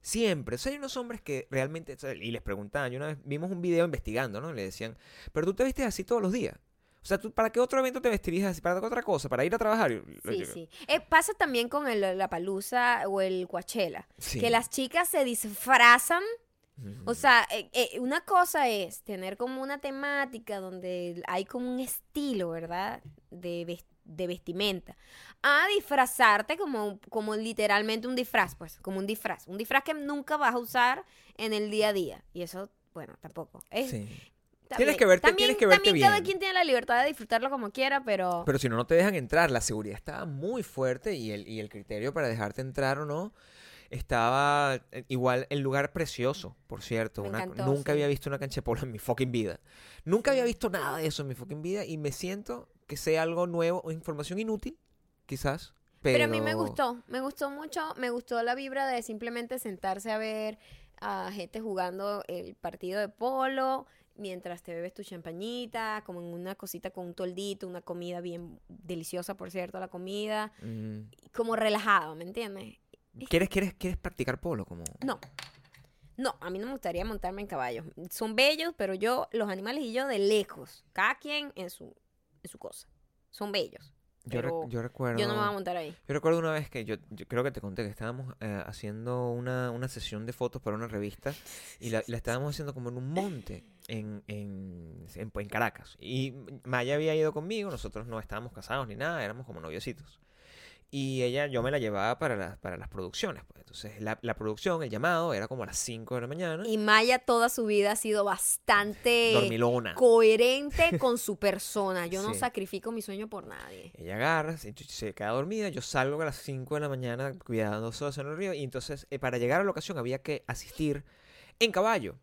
Siempre. O sea, hay unos hombres que realmente... y les preguntaban, yo una vez vimos un video investigando, ¿no? Le decían, pero tú te vistes así todos los días. O sea, ¿tú, ¿para qué otro evento te vestirías así? ¿Para qué otra cosa? ¿Para ir a trabajar? Sí, sí. Eh, pasa también con el, la palusa o el Coachella, Sí. que las chicas se disfrazan. O sea, eh, eh, una cosa es tener como una temática donde hay como un estilo, ¿verdad? De, ves- de vestimenta. A disfrazarte como, como literalmente un disfraz, pues, como un disfraz. Un disfraz que nunca vas a usar en el día a día. Y eso, bueno, tampoco. Es, Sí. también- Tienes que verte- también, tienes que verte también cada bien. quien tiene la libertad de disfrutarlo como quiera, pero... Pero si no, no te dejan entrar. La seguridad estaba muy fuerte y el, y el criterio para dejarte entrar o no estaba eh, igual el lugar precioso, por cierto. Me Una- encantó, nunca sí. había visto una cancha de polo en mi fucking vida. Nunca había visto nada de eso en mi fucking vida y me siento que sea algo nuevo o información inútil, quizás. Pero, Pero a mí me gustó, me gustó mucho, me gustó la vibra de simplemente sentarse a ver a gente jugando el partido de polo mientras te bebes tu champañita, como en una cosita con un toldito, una comida bien deliciosa, por cierto, la comida, Mm, como relajado, ¿me entiendes? ¿Quieres, quieres, ¿Quieres practicar polo? Como... No. No, a mí no me gustaría montarme en caballos. Son bellos, pero yo, los animales y yo de lejos. Cada quien en su, en su cosa. Son bellos. Yo, rec- yo recuerdo. Yo no me voy a montar ahí. Yo recuerdo una vez que yo, yo creo que te conté que estábamos eh, haciendo una, una sesión de fotos para una revista y la, la estábamos haciendo como en un monte en, en, en, en Caracas. Y Maya había ido conmigo, nosotros no estábamos casados ni nada, éramos como noviocitos. Y ella, yo me la llevaba para las, para las producciones. Pues. Entonces, la, la producción, el llamado, era como a las 5 de la mañana. Y Maya toda su vida ha sido bastante dormilona. coherente con su persona. Yo no Sí. sacrifico mi sueño por nadie. Ella agarra, se, se queda dormida, yo salgo a las 5 de la mañana cuidando solos en el río y entonces eh, para llegar a la ocasión había que asistir en caballo.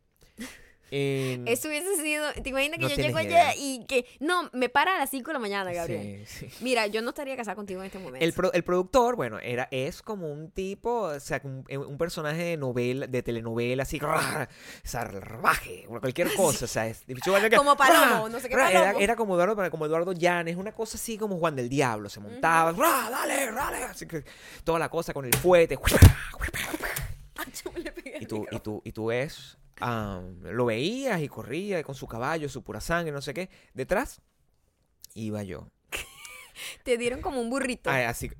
En- Eso hubiese sido. ¿Te imaginas que No yo llego allá y que. No, me para a las 5 de la mañana, Gabriel. Sí, sí. Mira, yo no estaría casada contigo en este momento. El, pro- el productor, bueno, era, es como un tipo, o sea, un, eh, un personaje de novela, de telenovela, así, salvaje, cualquier cosa, o sea, es, Como Palomo, no sé qué Era, Palomo. era como Eduardo, como Eduardo Llanes, una cosa así como Juan del Diablo, se montaba, ¡ra! dale, dale, así que toda la cosa con el fuete, y tú, y tú, y tú ves, am, lo veías y corría con su caballo, su pura sangre, no sé qué, detrás iba yo, Te dieron como un burrito. Ay, así.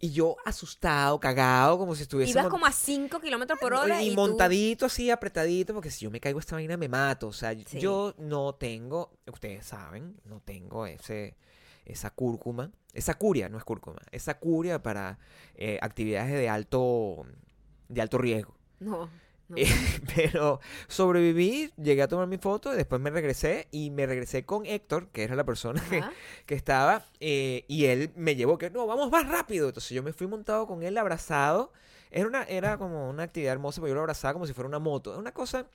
Y yo asustado, cagado, como si estuviese. Ibas como a 5 kilómetros por hora. y, Y, tú- montadito así, apretadito, porque si yo me caigo esta vaina me mato. O sea, Sí. yo no tengo, ustedes saben, no tengo ese esa cúrcuma, esa curia, no es cúrcuma, esa curia para eh, actividades de alto de alto riesgo. No. no. Eh, Pero sobreviví, llegué a tomar mi foto y después me regresé y me regresé con Héctor, que era la persona que, estaba eh, y él me llevó que no, vamos más rápido. Entonces yo me fui montado con él abrazado. Era una era como una actividad hermosa, pero yo lo abrazaba como si fuera una moto. Es una cosa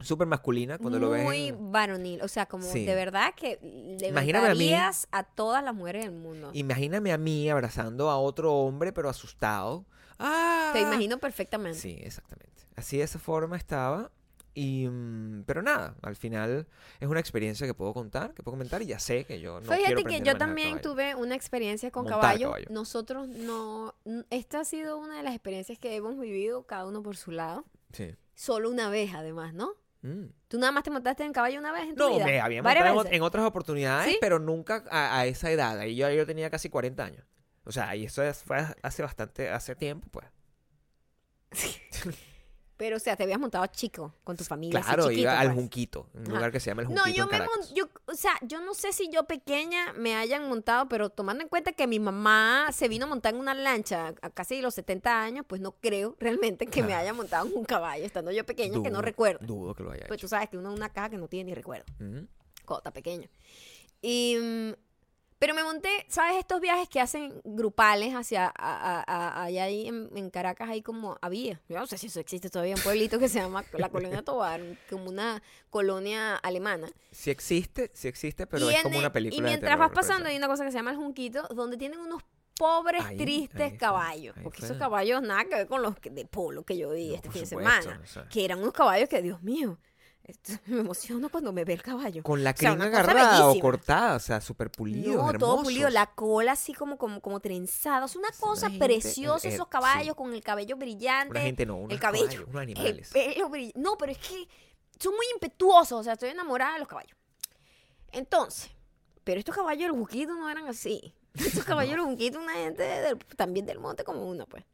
súper masculina cuando lo ves. Muy en- varonil. O sea, como Sí. de verdad que Imagíname a mí- a, todas las mujeres del mundo. Imagíname a mí abrazando a otro hombre, pero asustado. ¡Ah! Te imagino perfectamente. Sí, exactamente. Así de esa forma estaba. Y, mm, pero nada, al final es una experiencia que puedo contar, que puedo comentar y ya sé que yo no quiero Fíjate que aprender yo también tuve una experiencia con caballo. caballo. Nosotros no. Esta ha sido una de las experiencias que hemos vivido, cada uno por su lado. Sí. Solo una vez, además, ¿no? Mm. ¿Tú nada más te montaste en caballo una vez en tu No, vida? me había ¿Varias montado en, otras oportunidades, ¿Sí? pero nunca a, a esa edad. Ahí yo, yo tenía casi 40 años. O sea, y eso es- fue hace bastante, hace tiempo, pues. Pero, o sea, te habías montado chico, con tu familia. así Claro, chiquito, iba al pues. Junquito, un Ajá. lugar que se llama el No, Junquito yo en me Caracas. yo, o sea, yo no sé si yo pequeña me hayan montado, pero tomando en cuenta que mi mamá se vino a montar en una lancha a casi los 70 años, pues no creo realmente que me haya montado en un caballo, estando yo pequeña, que no recuerdo. Dudo que lo haya Pues hecho. tú sabes que uno es una caja que no tiene ni recuerdo, Ujú. cuando está pequeño. Y, mm, pero me monté, ¿sabes? Estos viajes que hacen grupales hacia, allá ahí en, en Caracas, hay como, había, yo no sé si eso existe todavía, un pueblito que se llama la Colonia Tobar, como una colonia alemana. Sí existe, sí existe, pero y es como una película Y de mientras terror, vas pasando hay una cosa que se llama el Junquito, donde tienen unos pobres, Ahí, tristes ahí caballos. ahí porque esos caballos nada que ver con los de polo que yo vi No, este fin de semana. o sea. Que eran unos caballos que, Dios mío, me emociono cuando me ve el caballo. Con la O sea, una cosa agarrada o cortada, o sea, súper pulidos, no, todo pulido, la cola así como, como, como trenzada. Es una una cosa gente- preciosa eh, esos sí. caballos con el cabello brillante. Una gente no, unos el cabello, caballos, unos el animales. pelo No, pero es que son muy impetuosos. O sea, estoy enamorada de los caballos. Entonces, pero estos caballos de los juquitos no eran así. Estos caballos de los juquitos, una gente del- también del monte como uno, pues.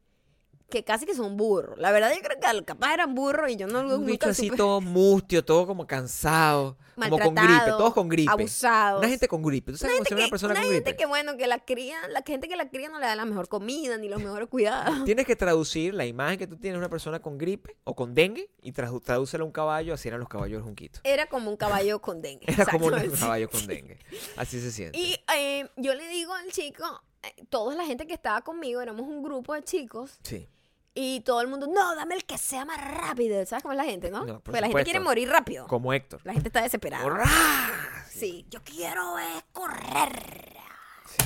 Que casi que son burros. La verdad, yo creo que capaz eran burros y yo no los Un bicho así todo mustio, todo como cansado, como con gripe, todos con gripe. Abusados. Una gente con gripe. ¿Tú sabes cómo se ve una persona una con gente gripe? que, bueno, que la cría, la gente que la cría no le da la mejor comida ni los mejores cuidados. Tienes que traducir la imagen que tú tienes de una persona con gripe o con dengue y tradúcela a un caballo, así eran los caballos del junquito. Era como un caballo con dengue. Era como un caballo con dengue. Así se siente. Y eh, yo le digo al chico, eh, toda la gente que estaba conmigo, éramos un grupo de chicos, Sí. Y todo el mundo, no, dame el que sea más rápido. ¿Sabes cómo es la gente, no? Pues la gente quiere morir rápido. Como Héctor. La gente está desesperada. ¡Hurra! Sí, yo quiero es correr. Sí,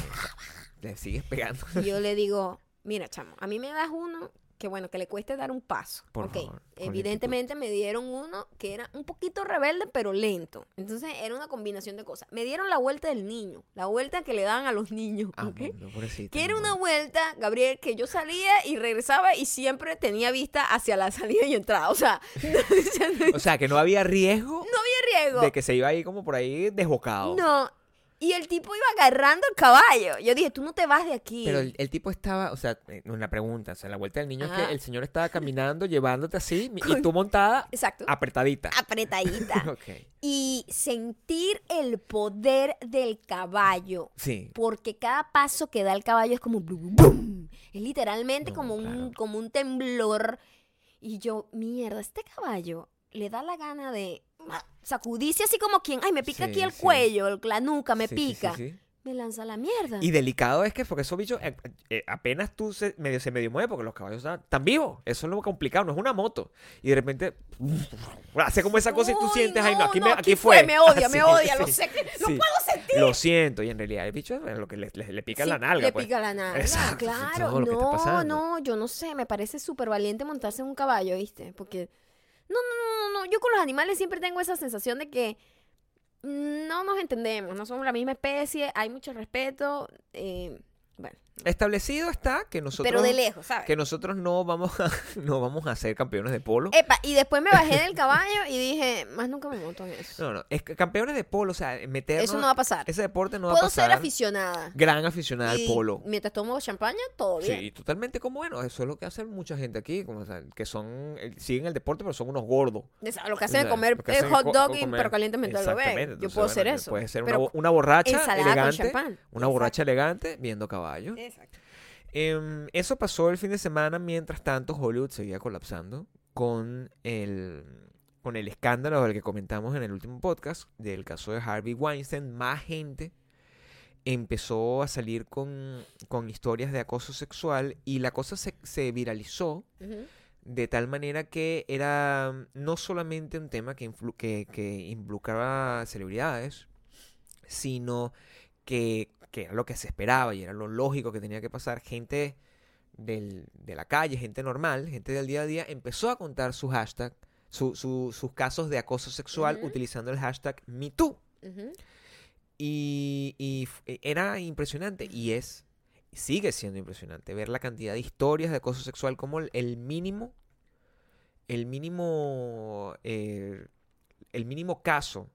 Le sigues pegando. Y yo le digo, mira, chamo, a mí me das uno que bueno, que le cueste dar un paso. Por ok, favor, evidentemente me dieron uno que era un poquito rebelde, pero lento. Entonces era una combinación de cosas. Me dieron la vuelta del niño, la vuelta que le daban a los niños. Ah, Que era una vuelta, Gabriel, que yo salía y regresaba y siempre tenía vista hacia la salida y entrada. O sea, no O sea, que no había riesgo había riesgo. de que se iba ahí como por ahí desbocado. No. Y el tipo iba agarrando el caballo. Yo dije, tú no te vas de aquí. Pero el, el tipo estaba, o sea, eh, una pregunta, o sea, la vuelta del niño es que el señor estaba caminando, llevándote así, y tú montada Exacto. apretadita. Apretadita. ok. y sentir el poder del caballo. Sí. Porque cada paso que da el caballo es como blum. Es literalmente No, como, un, como un temblor. Y yo, mierda, este caballo le da la gana de sacudirse así como quien, ay, me pica Sí, aquí el sí. cuello, el- la nuca me Sí, pica. Me lanza la mierda. Y delicado es que, porque esos bichos, eh, eh, apenas tú se medio, se medio mueve, porque los caballos están, están vivos. Eso es lo complicado, no es una moto. Y de repente, hace como esa cosa y tú sientes, ay, no, aquí, no, me, aquí aquí fue, fue. me odia, Ah, me odia, lo sé lo puedo sentir. Lo siento. Y en realidad el bicho es lo que le, le- le pica la nalga. Le pues. pica la nalga, Exacto, claro. no, no, yo no sé, me parece súper valiente montarse en un caballo, ¿viste? Porque, no, no, no, no, yo con los animales siempre tengo esa sensación de que no nos entendemos, no somos la misma especie, hay mucho respeto, eh, Establecido está que nosotros, pero de lejos, ¿sabes? que nosotros no vamos a, no vamos a ser campeones de polo. Epa, y después me bajé del caballo y dije, más nunca me monto en eso. No, no, es que campeones de polo, o sea, meternos... Eso no va a pasar. Ese deporte no va a Puedo pasar. ser aficionada. Gran aficionada al polo. Mientras tomo champaña, todo bien. Sí, totalmente como bueno. Eso es lo que hace mucha gente aquí, como, o sea, que son, eh, siguen el deporte, pero son unos gordos. Esa- Lo que O hacen sea, es comer eh, hacen hot dog co- comer- perro caliente mientras lo ven. Yo puedo bueno, hacer eso. Puede ser una, Pero bo- una borracha con elegante. Una borracha elegante viendo caballos. Exacto. Em, eso pasó el fin de semana, mientras tanto Hollywood seguía colapsando con el, con el escándalo del que comentamos en el último podcast, del caso de Harvey Weinstein. Más gente empezó a salir con, con historias de acoso sexual y la cosa se, se viralizó de tal manera que era no solamente un tema que, influ- que, que involucraba celebridades, sino que, que era lo que se esperaba y era lo lógico que tenía que pasar. Gente del- de la calle, gente normal, gente del día a día, empezó a contar su hashtag, su- su- sus casos de acoso sexual utilizando el hashtag MeToo. Y, y f- era impresionante y es, sigue siendo impresionante ver la cantidad de historias de acoso sexual como el, el mínimo, el mínimo, eh, el mínimo caso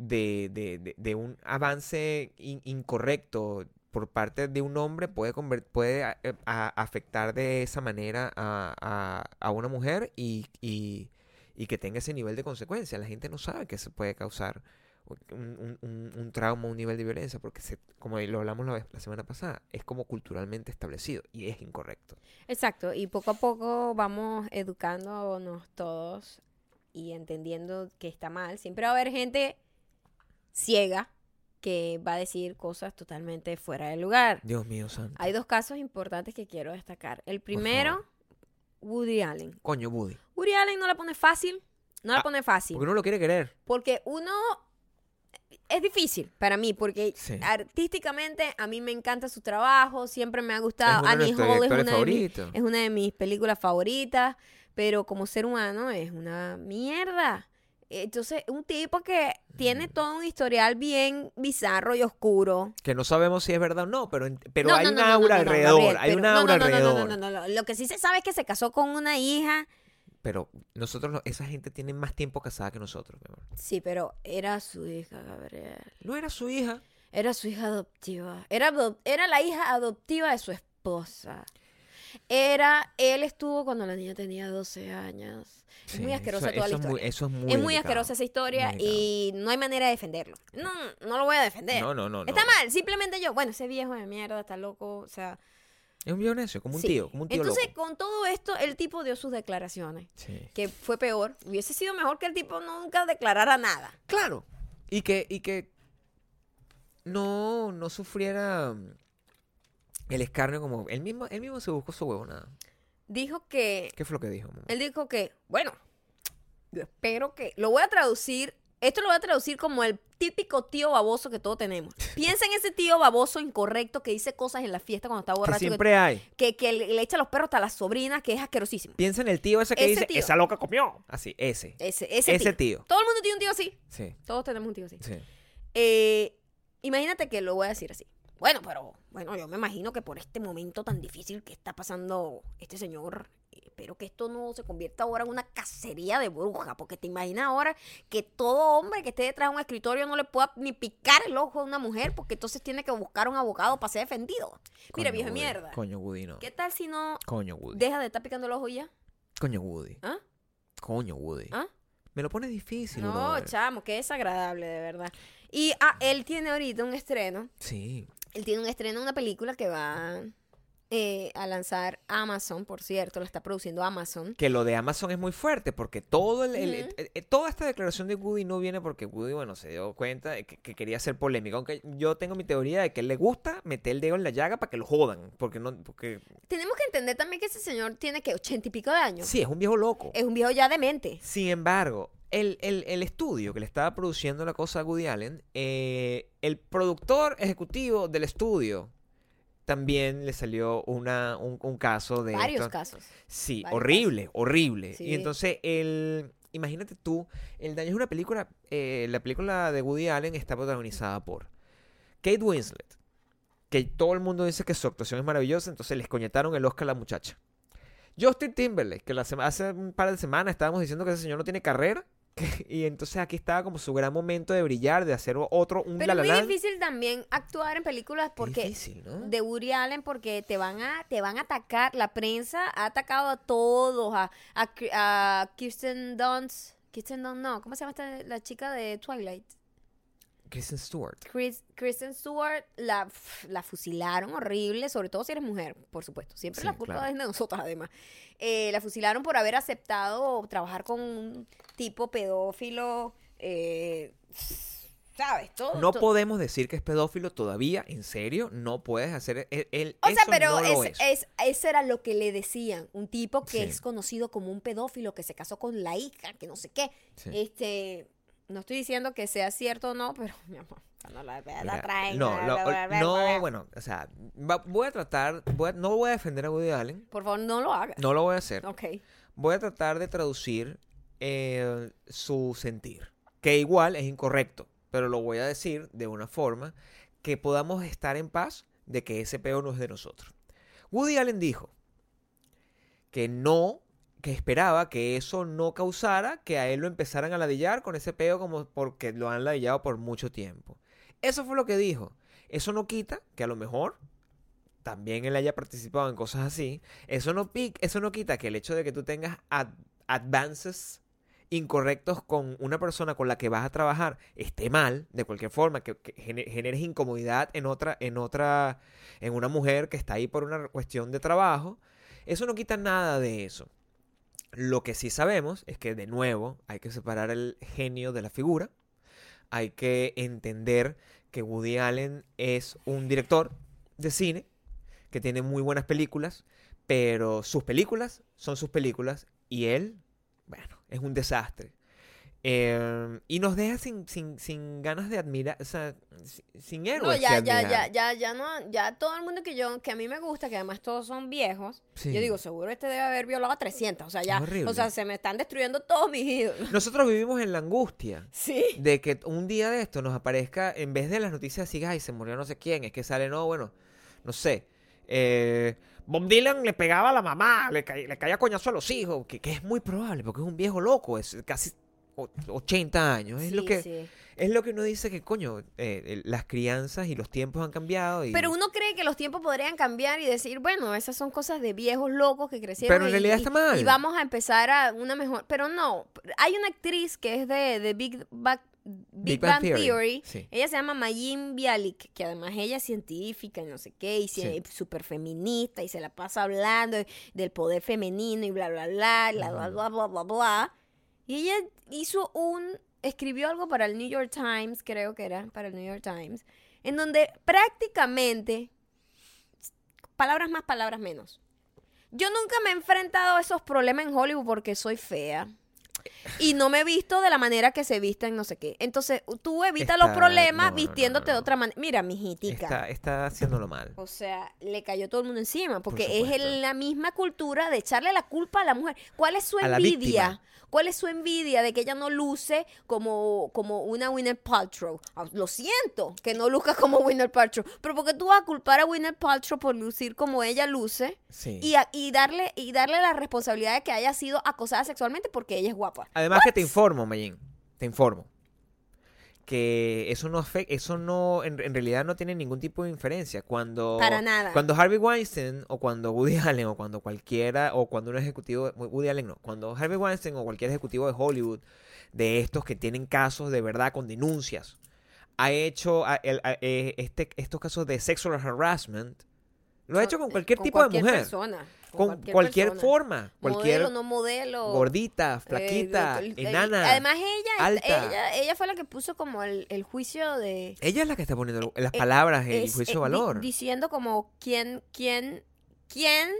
de, de- de- de un avance in- incorrecto por parte de un hombre puede, puede eh, afectar de esa manera a, a- una mujer y, y- y que tenga ese nivel de consecuencia. La gente no sabe que se puede causar un, un- un- un trauma, un nivel de violencia, porque se, como lo hablamos la, vez- la semana pasada, es como culturalmente establecido y es incorrecto. Exacto, y poco a poco vamos educándonos todos y entendiendo que está mal. Siempre va a haber gente ciega que va a decir cosas totalmente fuera de lugar. Dios mío santo. Hay dos casos importantes que quiero destacar. El primero, Woody Allen. Coño, Woody. Woody Allen no la pone fácil, no la Ah, pone fácil. Porque uno lo quiere querer. Porque uno es difícil para mí, porque Sí. artísticamente a mí me encanta su trabajo, siempre me ha gustado. Annie Hall es una, de mis, es una de mis películas favoritas, pero como ser humano es una mierda. Entonces, un tipo que tiene Mm. todo un historial bien bizarro y oscuro. Que no sabemos si es verdad o no, pero, pero hay no, un no, no, no, aura alrededor. Hay pero- un no, aura no, no, no, alrededor. No, no, no, no. Lo que sí se sabe es que se casó con una hija. Pero nosotros, no- esa gente tiene más tiempo casada que nosotros, mi amor. Sí, pero era su hija, Gabriel. No era su hija. Era su hija adoptiva. Era, era la hija adoptiva de su esposa. Era, él estuvo cuando la niña tenía 12 años. es muy asquerosa eso, toda la eso es muy, historia. eso es muy es muy delicado. asquerosa esa historia y no hay manera de defenderlo. No, no lo voy a defender. No, no, no. no. Está mal, simplemente yo, bueno, ese viejo de mierda está loco, o sea... Es un viejo como un sí. tío, como un tío Entonces, loco. con todo esto, el tipo dio sus declaraciones, Sí. que fue peor. Hubiese sido mejor que el tipo nunca declarara nada. Claro. Y que, y que no, no sufriera el escarnio como... Él mismo, él mismo se buscó su huevo, nada. Dijo que ¿Qué fue lo que dijo? mamá? Él dijo que, bueno, yo espero que, lo voy a traducir Esto lo voy a traducir como el típico tío baboso que todos tenemos. Piensa en ese tío baboso incorrecto que dice cosas en la fiesta cuando está borracho. Que, siempre hay. que, que le, le echa los perros hasta las sobrinas, que es asquerosísimo. Piensa en el tío ese que Ese dice, tío. esa loca comió. Así, ese. Ese, ese, Ese tío. tío. Todo el mundo tiene un tío así. Sí, Todos tenemos un tío así. sí. Eh, imagínate que lo voy a decir así. Bueno, pero bueno, yo me imagino que por este momento tan difícil que está pasando este señor, espero que esto no se convierta ahora en una cacería de bruja, porque te imaginas ahora que todo hombre que esté detrás de un escritorio no le pueda ni picar el ojo a una mujer, porque entonces tiene que buscar un abogado para ser defendido. Mira, vieja mierda. Coño, Woody, no. ¿Qué tal si no Coño, Woody. deja de estar picando el ojo ya? Coño, Woody. ¿Ah? Coño, Woody. ¿Ah? Me lo pone difícil, No, chamo, qué desagradable, de verdad. Y ah, él tiene ahorita un estreno Sí. Él tiene un estreno una película que va eh, a lanzar Amazon, por cierto, la está produciendo Amazon. Que lo de Amazon es muy fuerte porque todo el, eh, toda esta declaración de Woody no viene porque Woody, bueno, se dio cuenta de que, que quería ser polémico. Aunque yo tengo mi teoría de que él le gusta meter el dedo en la llaga para que lo jodan. Porque no, porque Tenemos que entender también que ese señor tiene que ochenta y pico de años. sí, es un viejo loco. Es un viejo ya demente. Sin embargo, el, el- el estudio que le estaba produciendo la cosa a Woody Allen, eh, el productor ejecutivo del estudio también le salió una, un, un caso de... Varios esto. casos. Sí, Varios horrible, horrible. Sí. Y entonces, el, imagínate tú, El Daño es una película, eh, la película de Woody Allen está protagonizada por Kate Winslet, que todo el mundo dice que su actuación es maravillosa, entonces les coñetaron el Oscar a la muchacha. Justin Timberlake, que la hace un par de semanas estábamos diciendo que ese señor no tiene carrera, y entonces aquí estaba como su gran momento de brillar, de hacer otro, un Pero es muy difícil también actuar en películas porque difícil, ¿no? de Woody Allen porque te van a te van a atacar. La prensa ha atacado a todos a a, a Kirsten Dunst Kirsten Dunst no cómo se llama esta, la chica de Twilight Kristen Stewart. Chris- Kristen Stewart la, la fusilaron horrible, sobre todo si eres mujer, por supuesto. Siempre Sí, la culpa claro. es de nosotras, además. Eh, la fusilaron por haber aceptado trabajar con un tipo pedófilo, eh, ¿sabes? Todo, No podemos decir que es pedófilo todavía, en serio, no puedes hacer el, el- O sea, eso pero no lo es, es. es- eso era lo que le decían. Un tipo que Sí. es conocido como un pedófilo que se casó con la hija, que no sé qué. Sí. Este, no estoy diciendo que sea cierto o no, pero mi amor, cuando la, la Mira, traen. no, bla, bla, bla, no, bueno, o sea, va- voy a tratar, voy a- no voy a defender a Woody Allen, Por favor, no lo hagas. no lo voy a hacer. Ok. Voy a tratar de traducir eh, su sentir, que igual es incorrecto, pero lo voy a decir de una forma que podamos estar en paz de que ese peo no es de nosotros. Woody Allen dijo que no, que esperaba que eso no causara que a él lo empezaran a ladillar con ese peo como porque lo han ladillado por mucho tiempo. Eso fue lo que dijo. Eso no quita que a lo mejor también él haya participado en cosas así. Eso no, eso no quita que el hecho de que tú tengas ad- advances incorrectos con una persona con la que vas a trabajar esté mal, de cualquier forma, que, que gene- generes incomodidad en otra, en otra, en una mujer que está ahí por una cuestión de trabajo. Eso no quita nada de eso. Lo que sí sabemos es que, de nuevo, hay que separar el genio de la figura. Hay que entender que Woody Allen es un director de cine que tiene muy buenas películas, pero sus películas son sus películas y él, bueno, es un desastre. Eh, y nos deja sin, sin, sin ganas de admirar, o sea, sin, sin héroes No, que ya, ya, ya, ya, ya no, ya todo el mundo que yo, que a mí me gusta, que además todos son viejos, Sí. yo digo, seguro este debe haber violado a 300, o sea, ya, o sea, se me están destruyendo todos mis ídolos. Nosotros vivimos en la angustia Sí. de que un día de esto nos aparezca, en vez de las noticias así, ay, se murió no sé quién, es que sale, no, bueno, no sé. Eh, Bob Dylan le pegaba a la mamá, le, ca- le caía coñazo a los hijos, que, que es muy probable, porque es un viejo loco, es casi 80 años. Es, lo que, sí. es lo que uno dice que, coño, eh, el- las crianzas y los tiempos han cambiado. Y... Pero uno cree que los tiempos podrían cambiar y decir, bueno, esas son cosas de viejos locos que crecieron. Pero en y- realidad y- está mal. Y vamos a empezar a una mejor. Pero no, hay una actriz que es de, de Big, Bang, Big, Bang, Theory. Sí. Ella se llama Mayim Bialik, que además ella es científica y no sé qué, y Sí. súper feminista y se la pasa hablando del poder femenino y bla, bla, bla, bla, bla, bla, bla, bla, bla. Y ella hizo un, escribió algo para el New York Times, creo que era, para el New York Times, en donde prácticamente, palabras más, palabras menos. Yo nunca me he enfrentado a esos problemas en Hollywood porque soy fea. y no me he visto de la manera que se visten, no sé qué. Entonces, tú evitas los problemas no, no, no, vistiéndote no, de otra manera. Mira, mijitica. Está, está haciéndolo mal. O sea, le cayó todo el mundo encima, porque es el- la misma cultura de echarle la culpa a la mujer. ¿Cuál es su A envidia? ¿Cuál es su envidia de que ella no luce como, como una Winner Paltrow? Ah, Lo siento, que no luzca como Winner Paltrow, pero porque tú vas a culpar a Winner Paltrow por lucir como ella luce Sí. y, a- y darle y darle la responsabilidad de que haya sido acosada sexualmente porque ella es guapa? Además que te informo, Mayín, te informo que eso no afecta, eso no, en, en realidad no tiene ningún tipo de inferencia. Cuando, Para nada. Cuando Harvey Weinstein o cuando Woody Allen o cuando cualquiera, o cuando un ejecutivo, Woody Allen no, cuando Harvey Weinstein o cualquier ejecutivo de Hollywood, de estos que tienen casos de verdad con denuncias, ha hecho a- el- a- eh, este, estos casos de sexual harassment, lo ha hecho con cualquier Con tipo cualquier de mujer. persona, con cualquier, persona. forma, cualquier modelo, no modelo. gordita, flaquita, Eh, el- el- enana. Además, ella, alta. ella, ella fue la que puso como el, el juicio de. Ella es la que está poniendo las eh, palabras, el juicio eh, de di- valor. diciendo como quién, quién, quién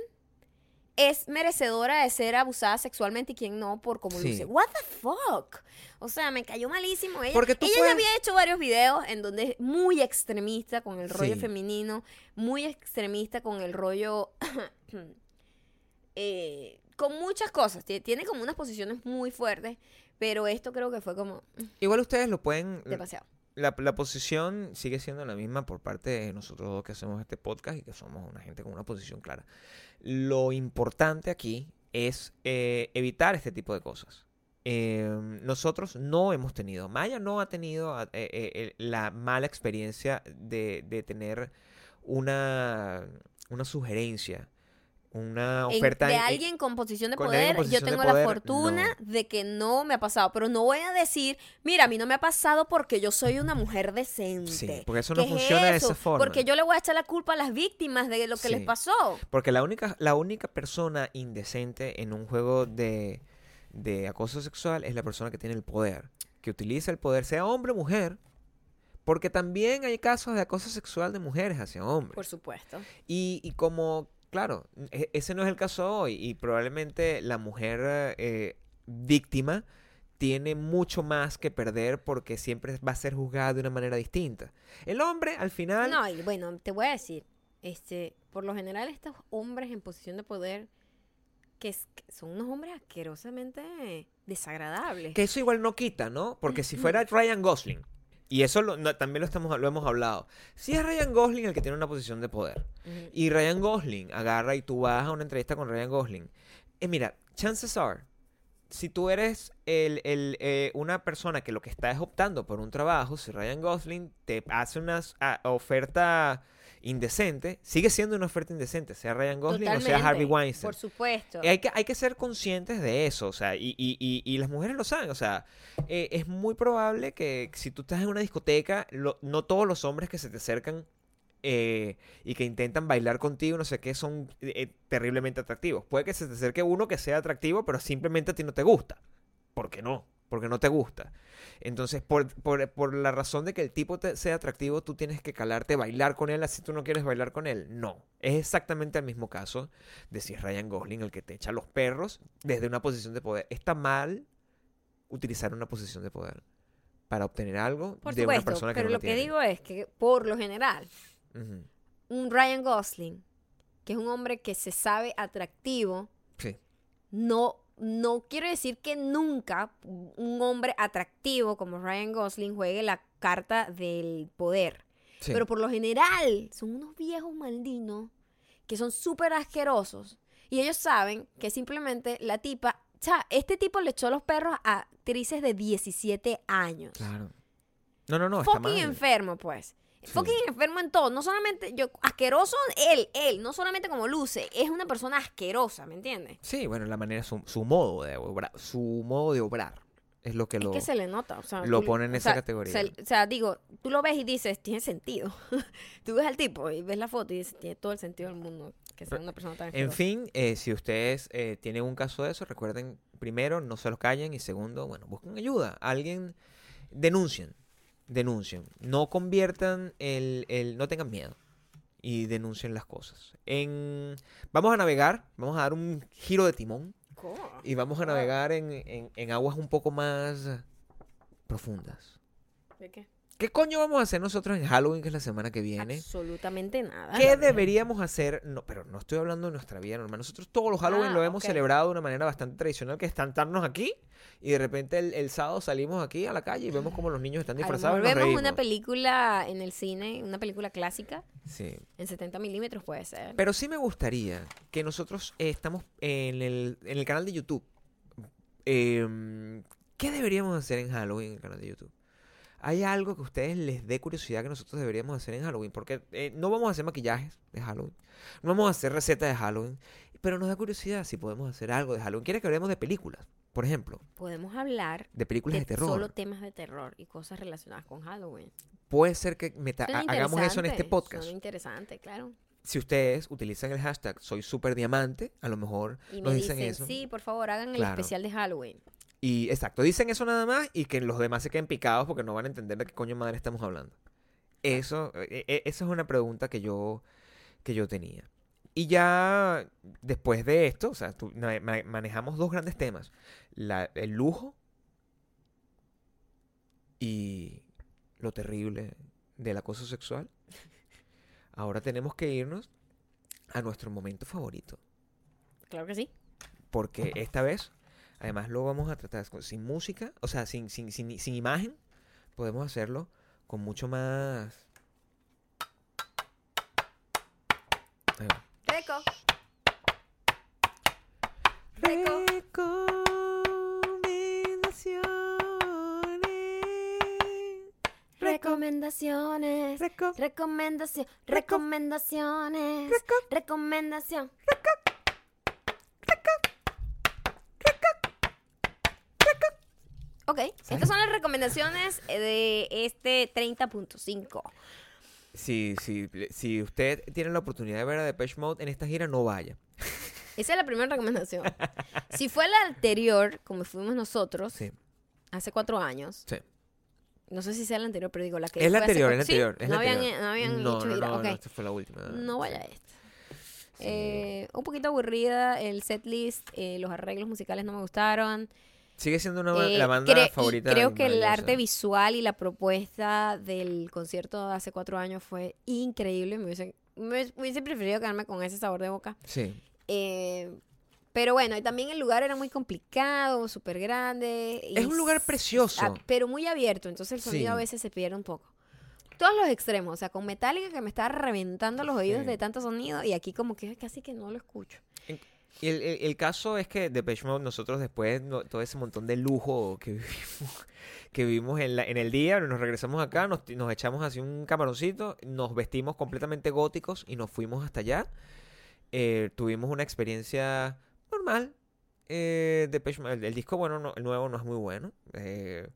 es merecedora de ser abusada sexualmente y quién no por cómo Sí. luce. What the fuck? O sea, me cayó malísimo. Ella, Porque tú ella ya había hecho varios videos en donde es muy extremista con el rollo Sí. femenino, muy extremista con el rollo eh, con muchas cosas. Tie- Tiene como unas posiciones muy fuertes, pero esto creo que fue como mm, Igual ustedes lo pueden... demasiado. La, la posición sigue siendo la misma por parte de nosotros dos que hacemos este podcast y que somos una gente con una posición clara. Lo importante aquí es eh, evitar este tipo de cosas. Eh, nosotros no hemos tenido, Maya no ha tenido eh, la mala experiencia de, de tener una, una sugerencia, una En- oferta de en- alguien con posición de con poder, yo tengo la fortuna de que no me ha pasado, pero no voy a decir, mira, a mí no me ha pasado porque yo soy una mujer decente. Sí, porque eso no ¿Qué es funciona de esa forma. Porque yo le voy a echar la culpa a las víctimas de lo que Sí. les pasó. Porque la única, la única persona indecente en un juego de, de acoso sexual es la persona que tiene el poder, que utiliza el poder, sea hombre o mujer. Porque también hay casos de acoso sexual de mujeres hacia hombres. Por supuesto. Y, y como, claro, e- ese no es el caso hoy. Y probablemente la mujer eh, víctima tiene mucho más que perder porque siempre va a ser juzgada de una manera distinta. El hombre, al final, No, y bueno, te voy a decir, este, por lo general estos hombres en posición de poder, que, es- que son unos hombres asquerosamente desagradables. Que eso igual no quita, ¿no? Porque si fuera Ryan Gosling, y eso lo- no, también lo, estamos, lo hemos hablado, si es Ryan Gosling el que tiene una posición de poder, y Ryan Gosling agarra y tú vas a una entrevista con Ryan Gosling, eh, mira, chances are, si tú eres el, el, eh, una persona que lo que está es optando por un trabajo, si Ryan Gosling te hace una s- a- oferta indecente, sigue siendo una oferta indecente, sea Ryan Gosling o sea Harvey Weinstein. Por supuesto. Hay que, hay que ser conscientes de eso, o sea, y, y, y, y las mujeres lo saben, o sea, eh, es muy probable que si tú estás en una discoteca, lo- no todos los hombres que se te acercan eh, y que intentan bailar contigo, no sé qué, son eh, terriblemente atractivos. Puede que se te acerque uno que sea atractivo, pero simplemente a ti no te gusta. ¿Por qué no? Porque no te gusta. Entonces, por, por, por la razón de que el tipo te- sea atractivo, tú tienes que calarte, bailar con él, así tú no quieres bailar con él. No. Es exactamente el mismo caso de si es Ryan Gosling el que te echa los perros desde una posición de poder. Está mal utilizar una posición de poder para obtener algo Por de una supuesto, persona que pero no la lo que digo es que por lo general, un Ryan Gosling, que es un hombre que se sabe atractivo, Sí. no, no quiero decir que nunca un hombre atractivo como Ryan Gosling juegue la carta del poder. Sí. Pero por lo general son unos viejos maldinos que son súper asquerosos. Y ellos saben que simplemente la tipa... O sea, este tipo le echó los perros a actrices de 17 años. Claro. No, no, no, está Fucking mal. enfermo, pues. Sí. Fucking enfermo en todo. No solamente yo, asqueroso él, él, no solamente como luce, es una persona asquerosa, ¿me entiendes? Sí, bueno, la manera, su, su modo de obrar, su modo de obrar es lo que Es lo... que se le nota. O sea, lo pone en esa sea, categoría. se- o sea, digo, tú lo ves y dices, tiene sentido. tú ves al tipo y ves la foto y dices, tiene todo el sentido del mundo que sea una persona tan En asquerosa. fin, eh, si ustedes eh, tienen un caso de eso, recuerden, primero, no se los callen y segundo, bueno, busquen ayuda. Alguien, denuncien, denuncien. No conviertan el, el, no tengan miedo y denuncien las cosas. En, vamos a navegar, vamos a dar un giro de timón y vamos a navegar en, en- en aguas un poco más profundas. ¿De qué? ¿Qué coño vamos a hacer nosotros en Halloween, que es la semana que viene? Absolutamente nada. ¿Qué deberíamos hacer? No, pero no estoy hablando de nuestra vida normal. Nosotros todos los Halloween Ah, lo hemos celebrado de una manera bastante tradicional, que es estarnos aquí y de repente el, el sábado salimos aquí a la calle y vemos como los niños están disfrazados. nos vemos una película en el cine, una película clásica, Sí. en 70 milímetros puede ser. Pero sí me gustaría que nosotros eh, estamos en el, en el canal de YouTube. Em, ¿Qué deberíamos hacer en Halloween en el canal de YouTube? ¿Hay algo que a ustedes les dé curiosidad que nosotros deberíamos hacer en Halloween? Porque eh, no vamos a hacer maquillajes de Halloween. No vamos a hacer recetas de Halloween. Pero nos da curiosidad si podemos hacer algo de Halloween. ¿Quiere que hablemos de películas? Por ejemplo, Podemos hablar de películas de, de terror. solo temas de terror y cosas relacionadas con Halloween. Puede ser que meta- hagamos eso en este podcast. Interesante, claro. Si ustedes utilizan el hashtag soy super diamante, a lo mejor Y me nos dicen dicen, eso. sí, por favor, hagan el especial de Halloween. Y exacto, dicen eso nada más y que los demás se queden picados porque no van a entender de qué coño madre estamos hablando. Eso, e- e- esa es una pregunta que yo, que yo tenía. Y ya después de esto, o sea, manejamos dos grandes temas. La- el lujo y lo terrible del acoso sexual. Ahora tenemos que irnos a nuestro momento favorito. Claro que sí. Porque esta vez, además lo vamos a tratar con- sin música, o sea, sin, sin, sin, sin imagen, podemos hacerlo con mucho más... Reco. Reco. Recomendaciones. Reco- Recomendación. Reco- Recomendaciones. Reco- Ok, estas son las recomendaciones eh, de este 30.5. Si, si, si usted tiene la oportunidad de ver a Depeche Mode en esta gira, no vaya. Esa es la primera recomendación. Si fue la anterior, como fuimos nosotros, Sí, hace cuatro años, sí. no sé si sea la anterior, pero digo la que Es la hace anterior, es la ¿Sí? anterior. es no, la habían, anterior. no habían no, hecho no, no, esta fue la última. No vaya a esta. Sí. Eh, un poquito aburrida el setlist, eh, los arreglos musicales no me gustaron. Sigue siendo una, Eh, la banda cre- favorita. creo que el arte visual y la propuesta del concierto de hace cuatro años fue increíble. Me hubiese, me hubiese preferido quedarme con ese sabor de boca. Sí. Eh, pero bueno, y también el lugar era muy complicado, súper grande. Es un lugar precioso. ah, pero muy abierto, entonces el sonido a veces se pierde un poco. Todos los extremos, o sea, con Metallica que me estaba reventando los oídos Sí. de tanto sonido y aquí como que casi que no lo escucho. El, el- caso es que Depeche Mode, nosotros después, todo ese montón de lujo que vivimos, que vivimos en, la- en el día, nos regresamos acá, nos, nos echamos así un camaroncito, nos vestimos completamente góticos y nos fuimos hasta allá. Eh, tuvimos una experiencia normal. Eh, el, disco, bueno, no- el nuevo no es muy bueno. Eh,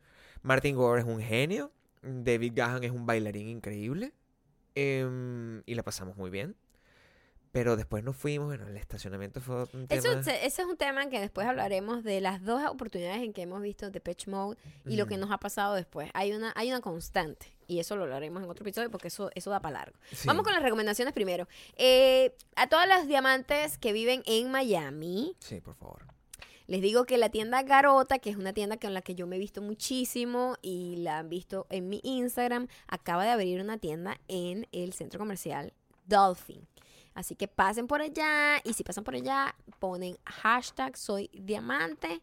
Martin Gore es un genio. David Gahan es un bailarín increíble. Em, y la pasamos muy bien. Pero después nos fuimos, bueno, el estacionamiento fue un tema... Eso, se- ese es un tema que después hablaremos de las dos oportunidades en que hemos visto Depeche Mode y lo que nos ha pasado después. Hay una, hay una constante y eso lo hablaremos en otro episodio porque eso, eso da para largo. sí. Vamos con las recomendaciones primero. Eh, a todas las diamantes que viven en Miami, Sí, por favor. les digo que la tienda Garota, que es una tienda con la que yo me he visto muchísimo y la han visto en mi Instagram, acaba de abrir una tienda en el centro comercial Dolphin. Así que pasen por allá y si pasan por allá, ponen hashtag soy diamante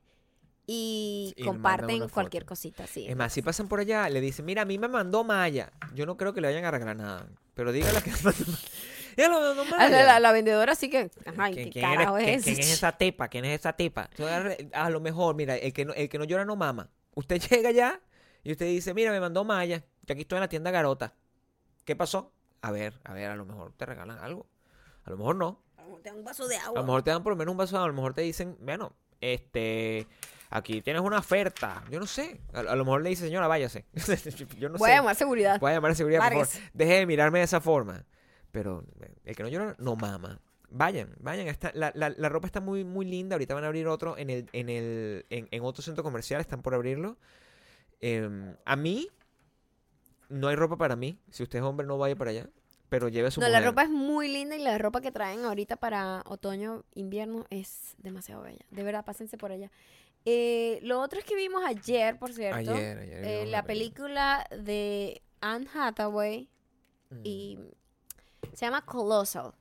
y, comparten cualquier cosita. Sí, Es más, si pasan por allá, le dicen, mira, a mí me mandó Maya. Yo no creo que le vayan a arreglar nada. Pero dígale que Maya. la, la- la vendedora sí que, ay, ¿Quién, qué quién carajo eres- es quién- es esa tipa? ¿Quién es esa tipa? Entonces, A lo mejor, mira, el que no, el que no llora no mama. Usted llega allá y usted dice, mira, me mandó Maya. Yo aquí estoy en la tienda Garota. ¿Qué pasó? A ver, a ver, a lo mejor te regalan algo. A lo mejor no. Te dan un vaso de A agua. lo mejor te dan por lo menos un vaso de agua, a lo mejor te dicen, bueno, este, aquí tienes una oferta. Yo no sé. A, a lo mejor le dice, señora, váyase. Yo no Voy sé. a llamar seguridad. Voy a llamar a seguridad, por favor. Deje de mirarme de esa forma. Pero eh, el que no llora, no mama. Vayan, vayan. Está, la, la, la ropa está muy, muy linda. Ahorita van a abrir otro en el, en el, en, en otro centro comercial. Están por abrirlo. Em, a mí, no hay ropa para mí. Si usted es hombre, no vaya para allá. Pero lleve su No, la ropa es muy linda y la ropa que traen ahorita para otoño, invierno es demasiado bella. De verdad, pásense por allá. Eh, lo otro es que vimos ayer, por cierto, Ayer, ayer. eh, la película de Anne Hathaway Mm, y se llama Colossal.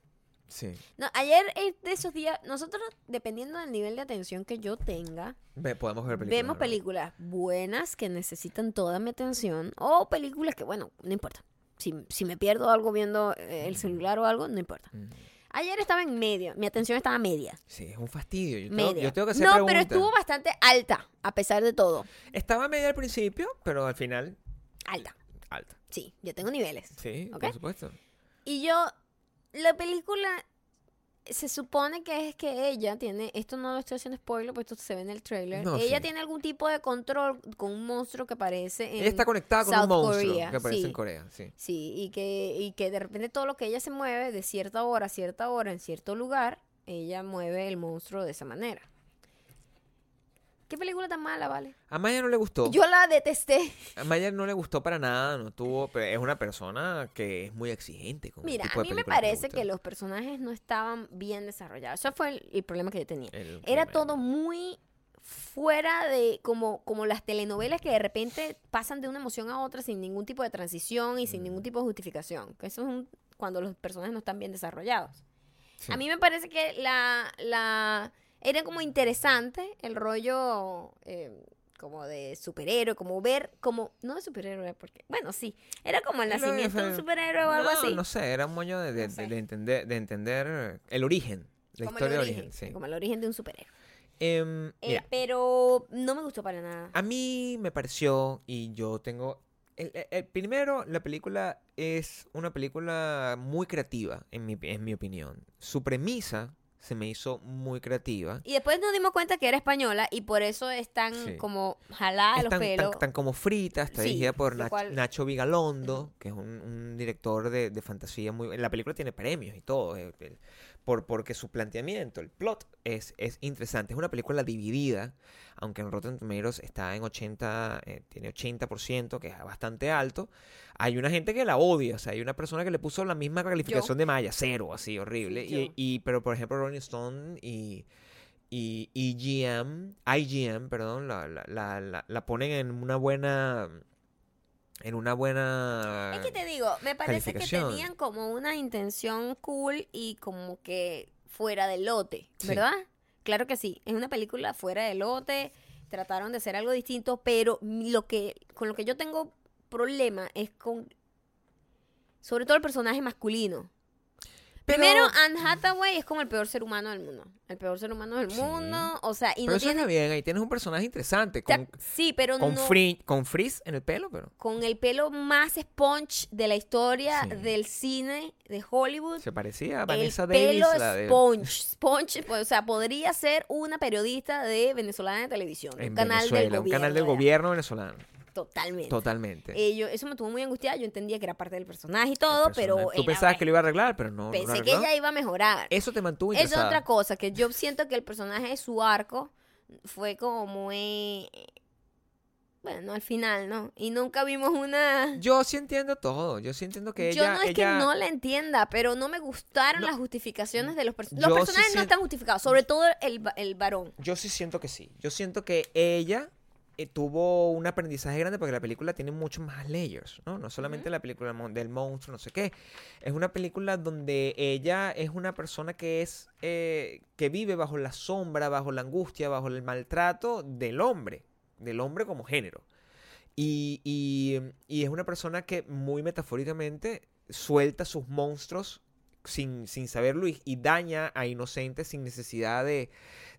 Sí. No, ayer es de esos días, nosotros, dependiendo del nivel de atención que yo tenga, Ve, podemos ver películas. vemos películas buenas que necesitan toda mi atención o películas que, bueno, no importa. Si, si me pierdo algo viendo eh, el celular o algo, no importa. Mm, Ayer estaba en medio, mi atención estaba media. Sí, es un fastidio. Yo tengo, media. yo tengo que hacer no, pero estuvo bastante alta, a pesar de todo. Estaba media al principio, pero al final, Alta. alta. Sí, yo tengo niveles. Sí, por supuesto. Y yo, la película se supone que es que ella tiene, esto no lo estoy haciendo spoiler, porque esto se ve en el trailer. No, ella sí. tiene algún tipo de control con un monstruo que aparece en Ella está conectada con South un monstruo Korea, que aparece sí. en Corea, sí. Sí, y que, y que de repente todo lo que ella se mueve de cierta hora a cierta hora en cierto lugar, ella mueve el monstruo de esa manera. ¿Qué película tan mala, vale? A Maya no le gustó. Yo la detesté. A Maya no le gustó para nada, no tuvo, pero es una persona que es muy exigente con Mira, tipo a mí me parece que los personajes no estaban bien desarrollados. Eso fue el, el problema que yo tenía. El Era todo muy fuera de como, como las telenovelas que de repente pasan de una emoción a otra sin ningún tipo de transición y sin Mm. ningún tipo de justificación. Que eso es un- cuando los personajes no están bien desarrollados. Sí. A mí me parece que la, la era como interesante el rollo eh, como de superhéroe, como ver, como, no de superhéroe, porque, bueno, sí, era como el nacimiento de un superhéroe o algo no, así. No sé, era un moño de, de- No sé. de entender, de entender el origen, la como historia el de origen, origen, sí. como el origen de un superhéroe. Em, Eh, pero no me gustó para nada. a mí me pareció, y yo tengo... El, el- el primero, la película es una película muy creativa, en mi, en mi opinión. Su premisa se me hizo muy creativa. Y después nos dimos cuenta que era española y por eso es tan Sí. como jalada los tan, pelos. tan como frita, está Sí, dirigida por lo Nach- cual- Nacho Vigalondo, que es un, un director de, de fantasía muy... La película tiene premios y todo, por, porque su planteamiento, el plot, es, es interesante. Es una película dividida, aunque en Rotten Tomatoes está en 80, eh, tiene 80%, que es bastante alto. Hay una gente que la odia, o sea, hay una persona que le puso la misma calificación de Maya, cero, así, horrible. Y, y- pero, por ejemplo, Rolling Stone y y EGM, IGM, perdón, la, la, la- la ponen en una buena en una buena Es que te digo, me parece que tenían como una intención cool y como que fuera del lote, Sí. ¿verdad? Claro que sí, es una película fuera del lote, trataron de hacer algo distinto, pero lo que con lo que yo tengo problema es con sobre todo el personaje masculino. Pero- Primero, Anne Hathaway es como el peor ser humano del mundo. El peor ser humano del Sí. mundo. O sea, y pero no eso tiene. está bien, ahí tienes un personaje interesante o sea, con, sí, pero con, no. con frizz en el pelo, pero Con el pelo más sponge de la historia Sí. del cine de Hollywood. se parecía a el Vanessa Davis, pelo la de sponge. Sponge, pues, o sea, podría ser una periodista de venezolana de televisión. de en un canal del Venezuela, gobierno. un canal del gobierno venezolano, Totalmente. totalmente. Eh, yo- eso me tuvo muy angustiada. Yo entendía que era parte del personaje y todo, pero. tú pensabas que lo iba a arreglar, pero no, Pensé que ella iba a mejorar. Eso te mantuvo Esa es interesada. otra cosa, que yo siento que el personaje de su arco fue como muy... Bueno, al final, ¿no? Y nunca vimos una... Yo sí entiendo todo, yo sí entiendo que yo ella no es ella- que no la entienda, pero no me gustaron No. las justificaciones de los personajes. Yo Los sí personajes no están justificados, sobre todo el, el varón. Yo sí siento que sí. Yo siento que ella eh, tuvo un aprendizaje grande porque la película tiene muchos más layers, ¿no? No solamente la película del monstruo, no sé qué. Es una película donde ella es una persona que es eh, que vive bajo la sombra, bajo la angustia, bajo el maltrato del hombre, del hombre como género. Y, y- y es una persona que muy metafóricamente suelta sus monstruos sin, sin saberlo y, y daña a inocentes sin necesidad de,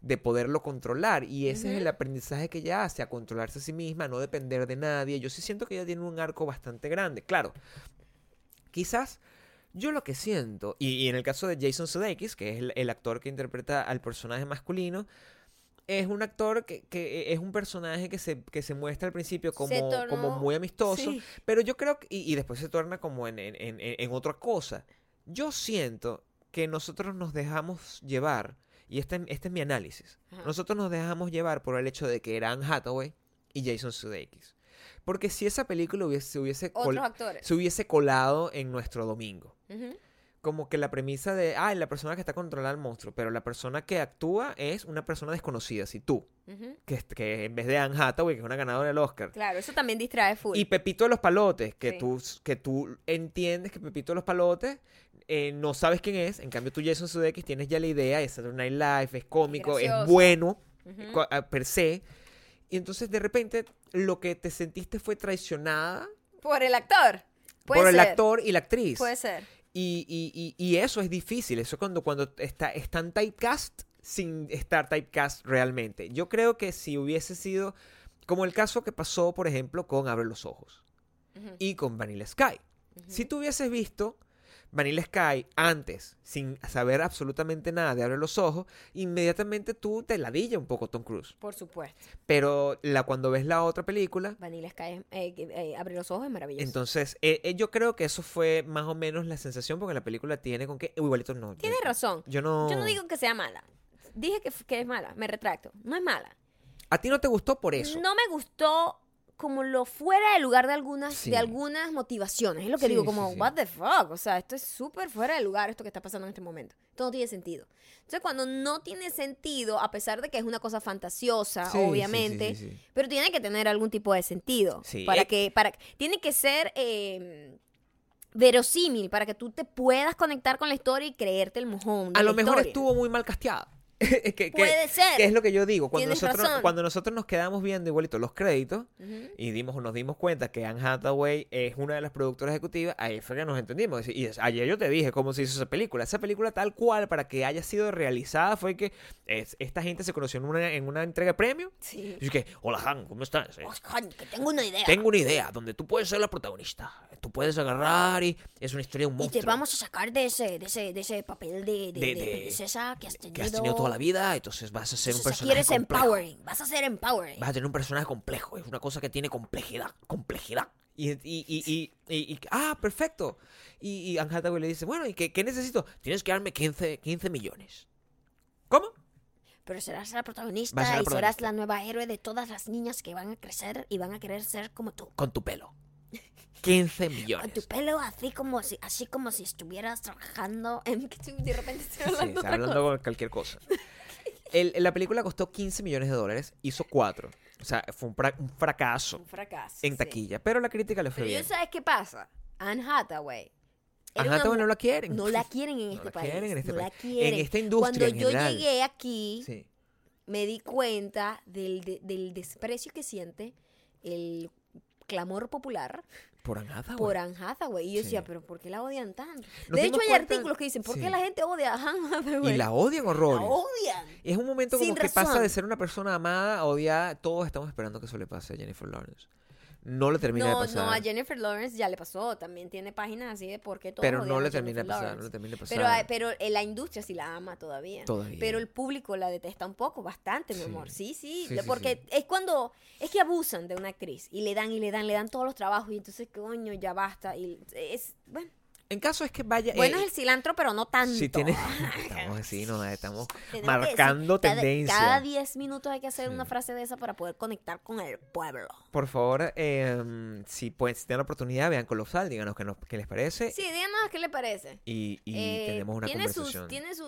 de poderlo controlar. Y ese es el aprendizaje que ella hace, a controlarse a sí misma, a no depender de nadie. Yo sí siento que ella tiene un arco bastante grande. Claro, quizás yo lo que siento, y, y en el caso de Jason Sudeikis, que es el, el actor que interpreta al personaje masculino, es un actor que, que es un personaje que se, que se muestra al principio como, tornó- como muy amistoso, Sí. pero yo creo que, y, y después se torna como en, en, en, en otra cosa. Yo siento que nosotros nos dejamos llevar, y este, este es mi análisis, Ajá. nosotros nos dejamos llevar por el hecho de que eran Hathaway y Jason Sudeikis. Porque si esa película hubiese, se, hubiese col- se hubiese colado en nuestro domingo. Como que la premisa de, ah, la persona que está controlando al monstruo, pero la persona que actúa es una persona desconocida, si tú, Ujú. que, que en vez de Anne Hathaway, que es una ganadora del Oscar, Claro, eso también distrae full. y Pepito de los Palotes, que, Sí. tú, que tú entiendes que Pepito de los Palotes eh, no sabes quién es, en cambio tú Jason Sudeikis tienes ya la idea, es Saturday Night Live, es cómico, es bueno, Ujú. co- a- per se, y entonces de repente lo que te sentiste fue traicionada Por el actor. Puede por el actor y la actriz. Puede ser. Y, y- y- y eso es difícil, eso cuando, cuando está, están typecast sin estar typecast realmente. Yo creo que si hubiese sido como el caso que pasó, por ejemplo, con Abre los Ojos y con Vanilla Sky. Si tú hubieses visto Vanilla Sky antes, sin saber absolutamente nada de Abre los Ojos, inmediatamente tú te ladilla un poco Tom Cruise. Por supuesto. Pero la, cuando ves la otra película, Vanilla Sky, eh, eh, abre los ojos, es maravilloso. entonces eh, yo creo que eso fue más o menos la sensación porque la película tiene con que igualito no. yo- Tienes razón. Yo no. Yo no digo que sea mala. Dije que, que es mala. Me retracto. No es mala. A ti no te gustó por eso. No me gustó como lo fuera de lugar de algunas, Sí. de algunas motivaciones. Es lo que Sí, digo, como, sí. what the fuck. O sea, esto es súper fuera de lugar, esto que está pasando en este momento. Esto no tiene sentido. Entonces, cuando no tiene sentido, a pesar de que es una cosa fantasiosa, obviamente, pero tiene que tener algún tipo de sentido. Sí. Para que, para, tiene que ser eh, verosímil, para que tú te puedas conectar con la historia y creerte el mojón. A lo mejor historia. estuvo muy mal casteada. que, que- Puede ser. que es lo que yo digo. Cuando Tienes nosotros, razón. cuando nosotros nos quedamos viendo igualito los créditos Ujú. y dimos, nos dimos cuenta que Anne Hathaway es una de las productoras ejecutivas, ahí fue que nos entendimos. Y ayer yo te dije cómo se hizo esa película. Esa película tal cual, para que haya sido realizada, fue que es- esta gente se conoció en una, en una entrega de premio. Sí. Y que, hola Han, ¿cómo estás? Oh, coño, que tengo una idea. Tengo una idea donde tú puedes ser la protagonista. Tú puedes agarrar y es una historia de un Y monstruo. te vamos a sacar de ese, de ese, de ese papel de, de, De- de de- princesa que has tenido. que has tenido toda la vida, entonces vas a ser un personaje quieres complejo. empowering. Vas a ser empowering. Vas a tener un personaje complejo, es una cosa que tiene complejidad, complejidad. Y, y, y, ah, perfecto. Y, Anne Hathaway le dice, bueno, ¿y qué, qué necesito? Tienes que darme 15, 15 millones. ¿Cómo? Pero serás la protagonista la y serás la nueva héroe de todas las niñas que van a crecer y van a querer ser como tú. Con tu pelo. 15 Con tu millones. pelo así como si, así como si estuvieras trabajando en de repente estoy Sí, hablando está hablando con cualquier cosa. El- la película costó 15 millones de dólares, hizo 4. O sea, fue un, fra- un fracaso Un fracaso. en sí. taquilla, pero la crítica le fue Pero bien. sabes qué pasa. Anne Hathaway. Anne Hathaway no la quieren. No la quieren en No este la país. quieren en este no país. la quieren. En esta industria Cuando en yo llegué aquí, Sí. me di cuenta del, de- del desprecio que siente el clamor popular Por Anne Hathaway. por Anne Hathaway. Y yo Sí. decía, pero ¿por qué la odian tanto? Nos de hecho, hay cuenta- artículos que dicen, ¿por Sí. qué la gente odia a Anne Hathaway? Y la odian La horrores. odian. Es un momento como Sin que pasa razón. de ser una persona amada a odiar. Todos estamos esperando que eso le pase a Jennifer Lawrence. No le termina No, de pasar. no, a Jennifer Lawrence ya le pasó. También tiene páginas así de por qué todos pero no le termina de pasar. No le termina de pasar. Pero, hay- pero eh, la industria sí la ama todavía. Todavía. Pero el público la detesta un poco, bastante, mi Sí. amor. Sí, sí. Porque sí. es cuando. Es que abusan de una actriz y le dan y le dan, le dan todos los trabajos y entonces, coño, ya basta. Y es. Bueno, En caso es que vaya. bueno eh, es el cilantro, pero no tanto. Si tiene. Estamos así, no, estamos marcando decir, cada- tendencia. Cada 10 minutos hay que hacer Sí. una frase de esa para poder conectar con el pueblo. Por favor, eh, si, pueden, si tienen la oportunidad, vean Colosal, díganos qué, nos- qué les parece. Sí, díganos qué le parece. Y, y Eh, tenemos una tiene conversación. Sus, tiene su.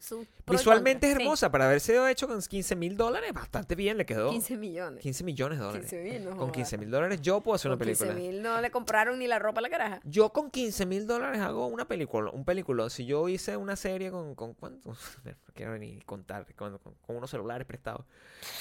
Su Visualmente es hermosa. Para haber sido hecho con 15 mil dólares, bastante bien le quedó. 15 millones. 15 millones de dólares. 15 mil, no con jodas. 15 mil dólares yo puedo hacer una Con 15 película. mil no le compraron ni la ropa a la caraja. Yo con 15 mil dólares hago una película, un película. Si yo hice una serie con, con ¿cuánto? No quiero ni contar, con, con- con unos celulares prestados.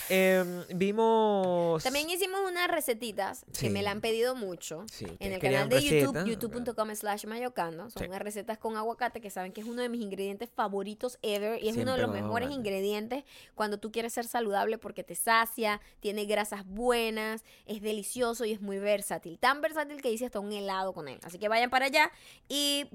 Em, vimos... También hicimos unas recetitas que me la han pedido mucho. Sí, En ustedes el querían canal de YouTube, youtube.com slash mayocando. Son Sí. unas recetas con aguacate que saben que es uno de mis ingredientes favoritos ever. Y es uno de los mejores ingredientes cuando tú quieres ser saludable porque te sacia, tiene grasas buenas, es delicioso y es muy versátil. Tan versátil que hice hasta un helado con él. Así que vayan para allá y...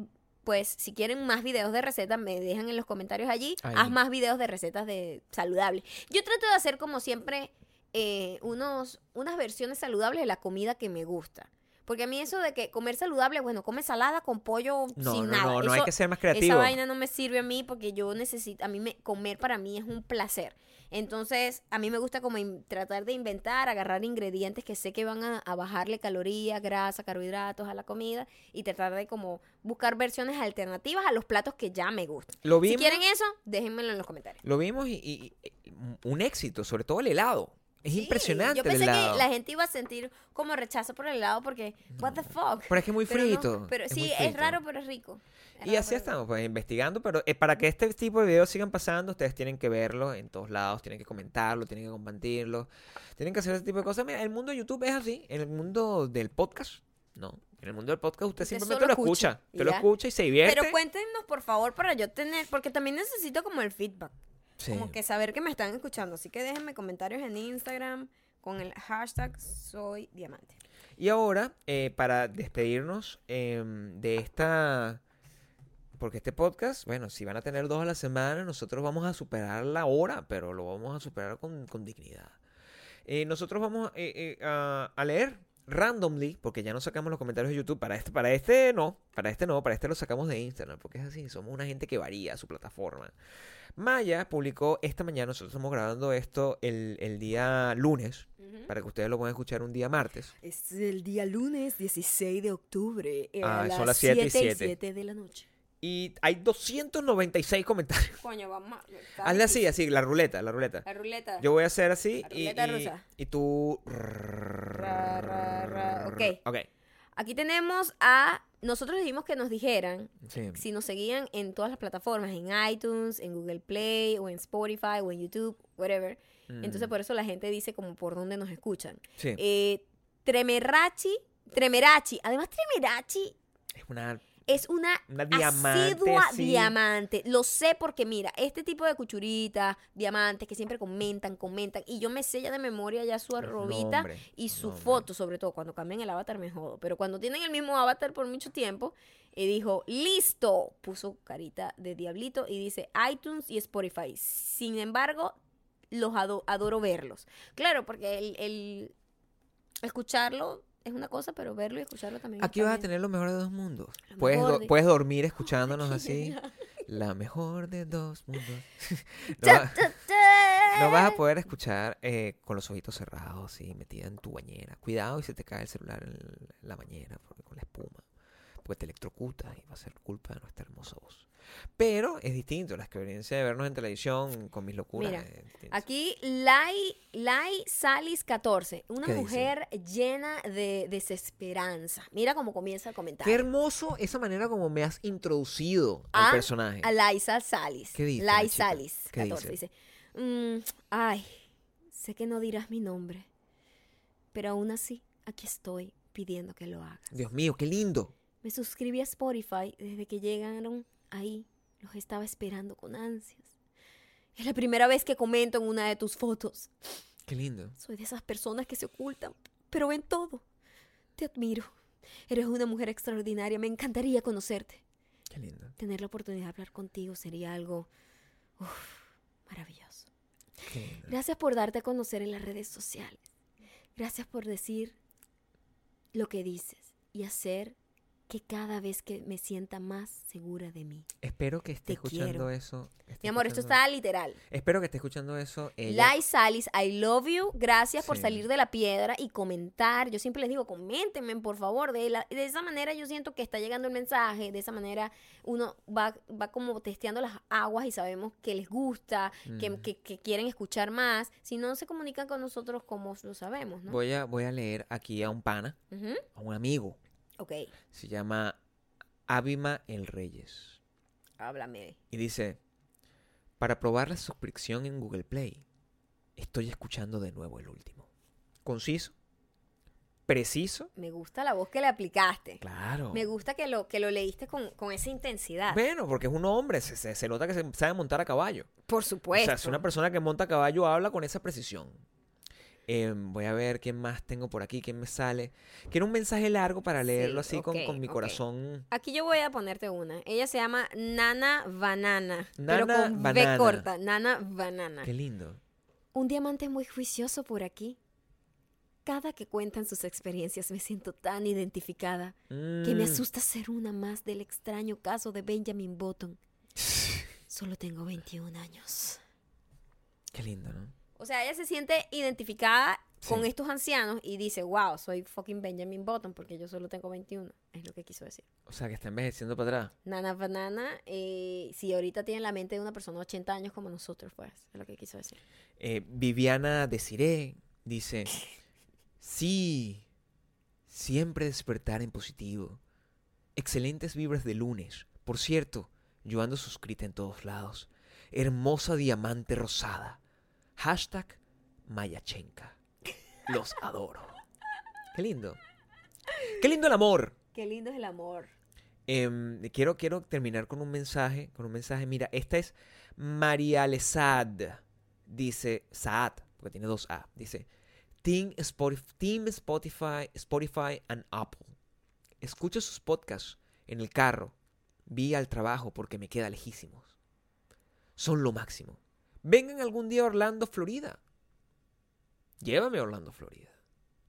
Pues si quieren más videos de recetas, me dejan en los comentarios allí. Ahí. Haz más videos de recetas de saludables. Yo trato de hacer como siempre eh, unos, unas versiones saludables de la comida que me gusta. Porque a mí eso de que comer saludable, bueno, come salada con pollo No, sin no, nada. no, no hay Eso- que ser más Esa creativo. vaina no me sirve a mí porque yo necesito, a mí me, comer para mí es un placer. Entonces, a mí me gusta como in- tratar de inventar, agarrar ingredientes que sé que van a, a bajarle calorías, grasa, carbohidratos a la comida y tratar de como buscar versiones alternativas a los platos que ya me gustan. Lo Si quieren eso, déjenmelo en los comentarios. lo vimos y, y- y- un éxito, sobre todo el helado. Es Sí, impresionante Yo el pensé helado. que la gente iba a sentir como rechazo por el helado porque, what the fuck. Pero es que es muy Pero no, frito. pero es sí, es raro, pero es rico. Es Y así estamos, pues investigando, pero eh, para que este tipo de videos sigan pasando, ustedes tienen que verlo en todos lados, tienen que comentarlo, tienen que compartirlo, tienen que hacer ese tipo de cosas. Mira, el mundo de YouTube es así, en el mundo del podcast, no. En el mundo del podcast usted, Usted simplemente lo escucha, te lo escucha y se divierte. Pero cuéntenos, por favor, para yo tener, porque también necesito como el feedback. Sí. Como que saber que me están escuchando. Así que déjenme comentarios en Instagram con el hashtag soy diamante. Y ahora, eh, para despedirnos em, de esta... Porque este podcast, bueno, si van a tener dos a la semana, nosotros vamos a superar la hora, pero lo vamos a superar con, con dignidad. Eh, nosotros vamos eh, a, a leer randomly, porque ya no sacamos los comentarios de YouTube. Para este, para este no, para este no, para este lo sacamos de Instagram, porque es así, somos una gente que varía su plataforma. Maya publicó esta mañana, nosotros estamos grabando esto el, el día lunes, para que ustedes lo puedan escuchar un día martes. Es el día lunes 16 de octubre. eh, Ah, a son las las siete y 7 siete. 7 de la noche. Y hay 296 comentarios. Coño, vamos a... Hazle así, así, la ruleta, la ruleta. La ruleta. Yo voy a hacer así La y, ruleta y- rusa. y tú... Ra, ra, ra. Ok. Ok. Aquí tenemos a... Nosotros dijimos que nos dijeran Sí. si nos seguían en todas las plataformas, en iTunes, en Google Play, o en Spotify, o en YouTube, whatever. Entonces Mm, por eso la gente dice como por dónde nos escuchan. sí. Eh, Tremerachi, Tremerachi, además Tremerachi es una... es una, Una diamante, asidua diamante. Lo sé porque mira, este tipo de cuchuritas, diamantes que siempre comentan, comentan, y yo me sé ya de memoria ya su arrobita y su foto, sobre todo cuando cambian el avatar me jodo, pero cuando tienen el mismo avatar por mucho tiempo, y dijo, listo, puso carita de diablito y dice iTunes y Spotify. Sin embargo, los ado- adoro verlos. Claro, porque el, el escucharlo es una cosa, pero verlo y escucharlo también. Aquí vas a tener lo mejor de dos mundos. Lo Puedes, mejor do- de- puedes dormir escuchándonos así. genial. La mejor de dos mundos. no, va- vas a poder escuchar eh, con los ojitos cerrados, así, metida en tu bañera. Cuidado y se te cae el celular en la bañera porque con la espuma. Porque te electrocuta y va a ser culpa de nuestra hermosa voz. Pero es distinto, la experiencia de vernos en televisión con mis locuras. Mira, es. Aquí, Lai, Lai Salis 14, una mujer llena de desesperanza. Mira cómo comienza el comentario. Qué hermoso esa manera como me has introducido Ah, al personaje. A Laisa Salis. ¿Qué dice Lai? Salis ¿Qué 14 dice? dice, "Mm, ay, sé que no dirás mi nombre, pero aún así aquí estoy pidiendo que lo hagas. Dios mío, qué lindo. Me suscribí a Spotify desde que llegaron ahí. Los estaba esperando con ansias. Es la primera vez que comento en una de tus fotos. Qué lindo. Soy de esas personas que se ocultan, pero ven todo. Te admiro. Eres una mujer extraordinaria. Me encantaría conocerte. Qué lindo. Tener la oportunidad de hablar contigo sería algo uf, maravilloso. Qué lindo. Gracias por darte a conocer en las redes sociales. Gracias por decir lo que dices y hacer que cada vez que me sienta más segura de mí. Espero que esté Te escuchando quiero. eso. Mi amor, esto está literal. Espero que esté escuchando eso. Ella. Lai Salis, I love you. Gracias por salir de la piedra y comentar. Yo siempre les digo, coméntenme, por favor. De, la- de esa manera yo siento que está llegando el mensaje. De esa manera uno va, va como testeando las aguas y sabemos que les gusta, que, Mm. que- que quieren escuchar más. Si no se comunican con nosotros, como lo sabemos, ¿no? Voy, a, voy a leer aquí a un pana, a un amigo. Ok, Se llama Abima el Reyes. háblame. Y dice, para probar la suscripción en Google Play, estoy escuchando de nuevo el último. Conciso, preciso, Me gusta la voz que le aplicaste. claro. Me gusta que lo, que lo leíste con, con esa intensidad. Bueno, porque es un hombre, se, se- se nota que se sabe montar a caballo. Por O supuesto. sea, si una persona que monta a caballo habla con esa precisión. Em, voy a ver quién más tengo por aquí, quién me sale. Quiero un mensaje largo para leerlo Sí, así con, con mi corazón. Aquí yo voy a ponerte una. Ella se llama Nana Banana. pero Nana con Banana. B corta. Nana Banana. Qué lindo. Un diamante muy juicioso por aquí. Cada que cuentan sus experiencias me siento tan identificada que me Mm. asusta ser una más del extraño caso de Benjamin Button. Solo tengo 21 años. Qué lindo, ¿no? O sea, ella se siente identificada con estos ancianos y dice, wow, soy fucking Benjamin Button porque yo solo tengo 21. Es lo que quiso decir. O sea, que está envejeciendo para atrás. Nana Banana, eh, si ahorita tiene la mente de una persona de 80 años como nosotros, pues, es lo que quiso decir. Eh, Viviana Desiré dice, sí, siempre despertar en positivo. Excelentes vibras de lunes. Por cierto, yo ando suscrita en todos lados. Hermosa diamante rosada. Hashtag Mayachenka. Los adoro. Qué lindo. Qué lindo el amor. Qué lindo es el amor. Em, quiero, quiero terminar con un mensaje, con un mensaje. Mira, esta es María Lesad. Dice, Saad, porque tiene dos A. Dice, Team Spotify, Team Spotify, Spotify and Apple. Escucho sus podcasts en el carro, vía al trabajo porque me queda lejísimos. Son lo máximo. Vengan algún día a Orlando, Florida. Llévame a Orlando, Florida.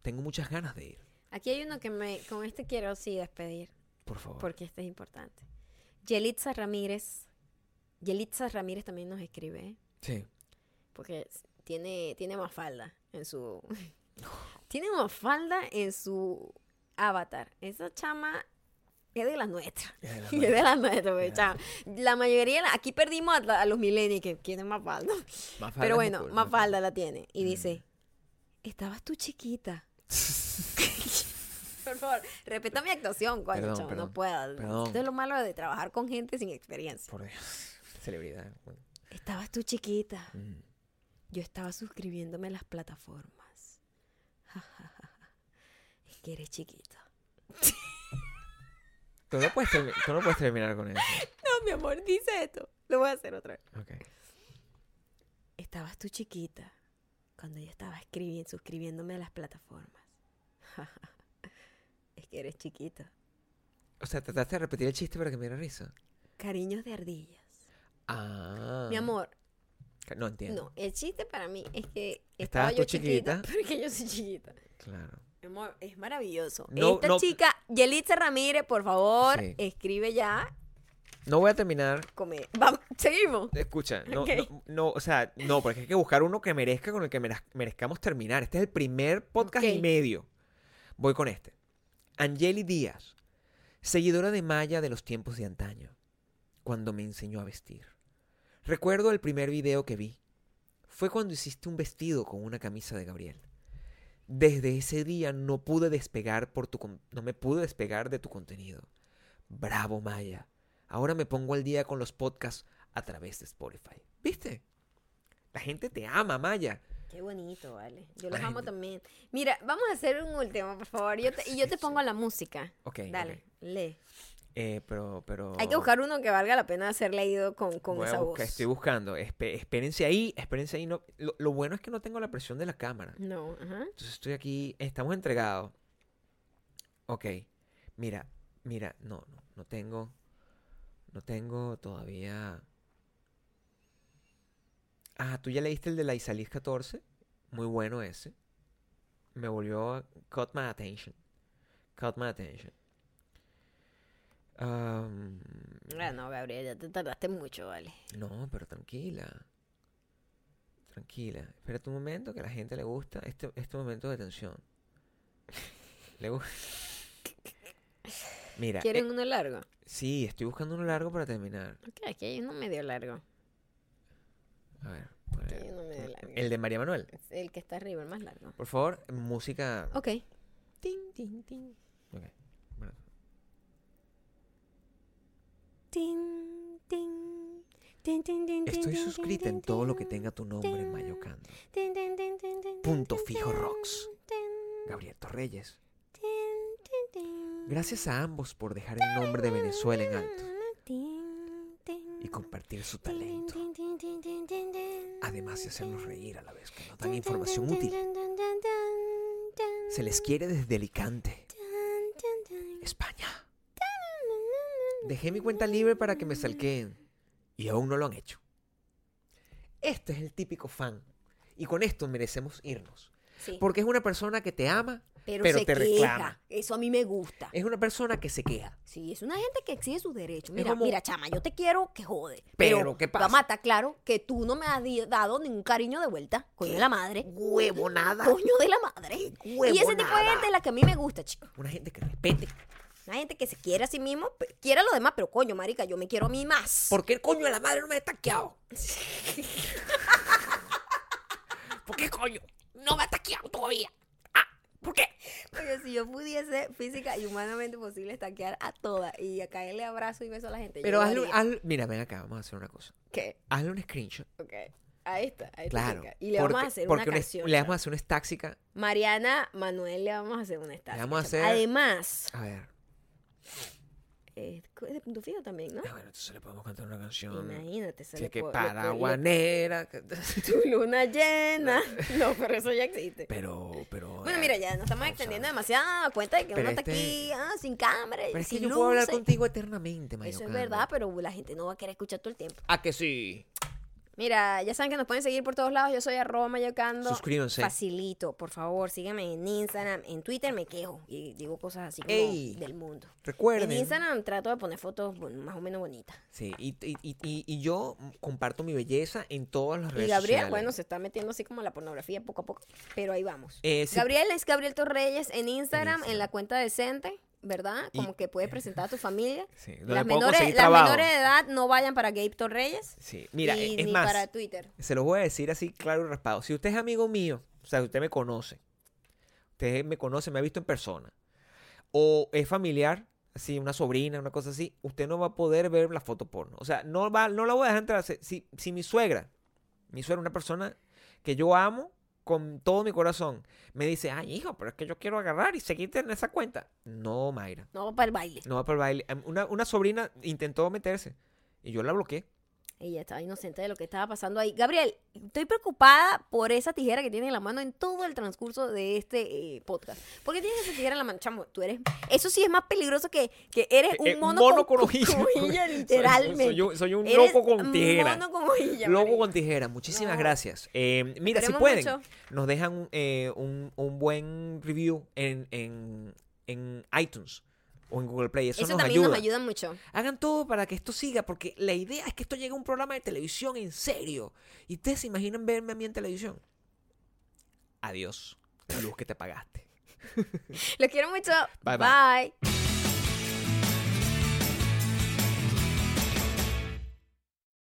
Tengo muchas ganas de ir, Aquí hay uno que me, con este quiero sí despedir, por favor. porque este es importante. Yelitza Ramírez. Yelitza Ramírez también nos escribe, ¿eh? Sí. porque tiene, tiene Mafalda en su... tiene Mafalda en su avatar. Esa chama es de las nuestras. Es de Es de nuestras, güey, Es de chama. La mayoría, la- aquí perdimos a, la- a los millennials que quieren Mafalda. Mafalda es Pero bueno, cool, Mafalda la tiene. Y Mm. dice, estabas tú chiquita. Por favor, respeta mi actuación, coño, Perdón, chamo, perdón, no puedo. perdón. Esto es lo malo de trabajar con gente sin experiencia. Por Dios. Celebridad. Bueno, Estabas tú chiquita. mm. Yo estaba suscribiéndome a las plataformas. es que eres chiquita. Tú no, puedes tú no puedes terminar con eso. No, mi amor, dice esto. Lo voy a hacer otra vez. Ok. Estabas tú chiquita cuando yo estaba escribiendo, suscribiéndome a las plataformas. es que eres chiquita. O sea, trataste de repetir el chiste para que me diera risa. Cariños de ardillas. Ah. Mi amor, No entiendo. no, el chiste para mí es que Estabas estaba tú yo chiquita, chiquita. porque yo soy chiquita. Claro. Es maravilloso. No, Esta no. chica, Yelitza Ramírez, por favor, Sí. escribe ya. No voy a terminar. Come. Vamos, seguimos. Escucha, no, no, no, o sea, no, porque hay que buscar uno que merezca con el que merez- merezcamos terminar. Este es el primer podcast y medio. Voy con este. Angeli Díaz, seguidora de Maya de los tiempos de antaño, cuando me enseñó a vestir. Recuerdo el primer video que vi. Fue cuando hiciste un vestido con una camisa de Gabriel. Desde ese día no pude despegar por tu no me pude despegar de tu contenido. Bravo Maya. Ahora me pongo al día con los podcasts a través de Spotify. ¿Viste? La gente te ama, Maya. Qué bonito, vale. Yo los Ay, amo también. Mira, vamos a hacer un último, por favor. Yo te- y yo te pongo la música. Ok. Dale, ok. lee. Eh, pero, pero. Hay que buscar uno que valga la pena ser leído con, con esa buscar- voz. Estoy buscando. Espe- espérense ahí, espérense ahí. No, lo, lo bueno es que no tengo la presión de la cámara. No, ajá. Entonces estoy aquí. Estamos entregados. Ok. Mira, mira. No, no, no tengo. No tengo todavía. Ah, tú ya leíste el de la Isalis 14. Muy bueno ese. Me volvió a. Caught my attention. Caught my attention. Um, Ah, no, Gabriel, ya te tardaste mucho, vale. no, pero tranquila. Tranquila. Espérate un momento que a la gente le gusta este, este momento de tensión. Le gusta. Mira, ¿Quieren eh, uno largo? sí, estoy buscando uno largo para terminar. Ok, aquí hay uno medio largo. A ver, Aquí hay uno medio largo. el de María Manuel. Es El que está arriba, el más largo. Por favor, música. Ok. Tin, tin, tin. Ok, Estoy suscrita en todo lo que tenga tu nombre en Mayocando. Punto fijo rocks. Gabriel Torreyes. Gracias a ambos por dejar el nombre de Venezuela en alto y compartir su talento. además de hacernos reír a la vez que nos dan información útil. Se les quiere desde Alicante. España. Dejé mi cuenta libre para que me salqueen y aún no lo han hecho. Este es el típico fan y con esto merecemos irnos. Sí. Porque es una persona que te ama, Pero, pero se te queja. reclama. Eso a mí me gusta. es una persona que se queja. Sí, es una gente que exige sus derechos. Mira, como- mira, chama, yo te quiero que jode. Pero, Pero, ¿qué pasa? Estar claro que tú no me has dado ningún cariño de vuelta. Coño de la madre. Huevo nada. Coño de la madre. y ese tipo de huevonada. gente es la que a mí me gusta, chicos. Una gente que respete. Una gente que se quiere a sí mismo, quiere a los demás, pero coño, marica, yo me quiero a mí más. ¿Por qué el coño de la madre no me ha taqueado? ¿Por qué coño? No me ha taqueado todavía. Ah, ¿por qué? Oye, si yo pudiese física y humanamente posible estaquear a todas y a caerle abrazo y beso a la gente. Pero haría. hazlo- mira, ven acá, vamos a hacer una cosa. ¿Qué? Hazle un screenshot. Ok. Ahí está, ahí está. Claro. chica. Y le porque, vamos a hacer una canción. le vamos a hacer una estáxica. Mariana Manuel le vamos a hacer una estatua. Le vamos a hacer- Además, A ver. Eh, es de punto fijo también, ¿no? Ah, bueno, entonces le podemos cantar una canción. Imagínate, se le que po- le- paraguanera. que- Tu luna llena. No, pero eso ya existe. Pero, pero. Bueno, mira, ya nos estamos extendiendo demasiado. Cuenta de que Pero uno está este- aquí ah, sin cámara. y Pero es que sin yo puedo hablar luces. contigo eternamente, Mayo Eso es verdad, pero la gente no va a querer escuchar todo el tiempo. ¿A que sí? Mira, ya saben que nos pueden seguir por todos lados. Yo soy arroba mayocando. Suscríbanse. Facilito, por favor, síganme en Instagram. En Twitter me quejo y digo cosas así como Ey. del mundo. Recuerden. En Instagram trato de poner fotos más o menos bonitas. Sí, y, y, y, y- y yo comparto mi belleza en todas las Y redes Gabriel, sociales. bueno, se está metiendo así como la pornografía poco a poco, pero ahí vamos. Eh, sí, Gabriel es Gabriel Torreyes en Instagram, en, Instagram. la cuenta decente, ¿verdad? Y- Como que puede presentar a tu familia. sí, Las menores, las menores de edad no vayan para Gabe Torreyes. Sí, mira, y es ni más, para Twitter. se los voy a decir así claro y raspado. Si usted es amigo mío, o sea, usted me conoce, usted me conoce, me ha visto en persona, o es familiar, así, una sobrina, una cosa así, usted no va a poder ver la foto porno. O sea, no, va, no la voy a dejar entrar. Si, si, si mi suegra, mi suegra, una persona que yo amo con todo mi corazón, me dice, ay, hijo, pero es que yo quiero agarrar y seguirte en esa cuenta. No, Mayra. No va para el baile. No va para el baile. Em, Una, una sobrina intentó meterse y yo la bloqueé. Ella estaba inocente de lo que estaba pasando ahí. Gabriel, estoy preocupada por esa tijera que tiene en la mano en todo el transcurso de este eh, podcast. ¿Por qué tienes esa tijera en la mano? Chamo, tú eres... Eso sí es más peligroso que, que eres un Eh, mono, mono con, con hojilla. con hojilla, Soy- literalmente. Soy, un- soy un Eres loco con tijera. mono con hojilla, Loco con tijera. Muchísimas No. gracias. Eh, mira, si pueden, mucho. nos dejan eh, un, un buen review en, en, en iTunes o en Google Play. Eso, Eso nos también ayuda. nos ayuda mucho. Hagan todo para que esto siga, porque la idea es que esto llegue a un programa de televisión en serio. Y ustedes se imaginan verme a mí en televisión. Adiós. La luz que te pagaste. Los quiero mucho. Bye, bye. bye.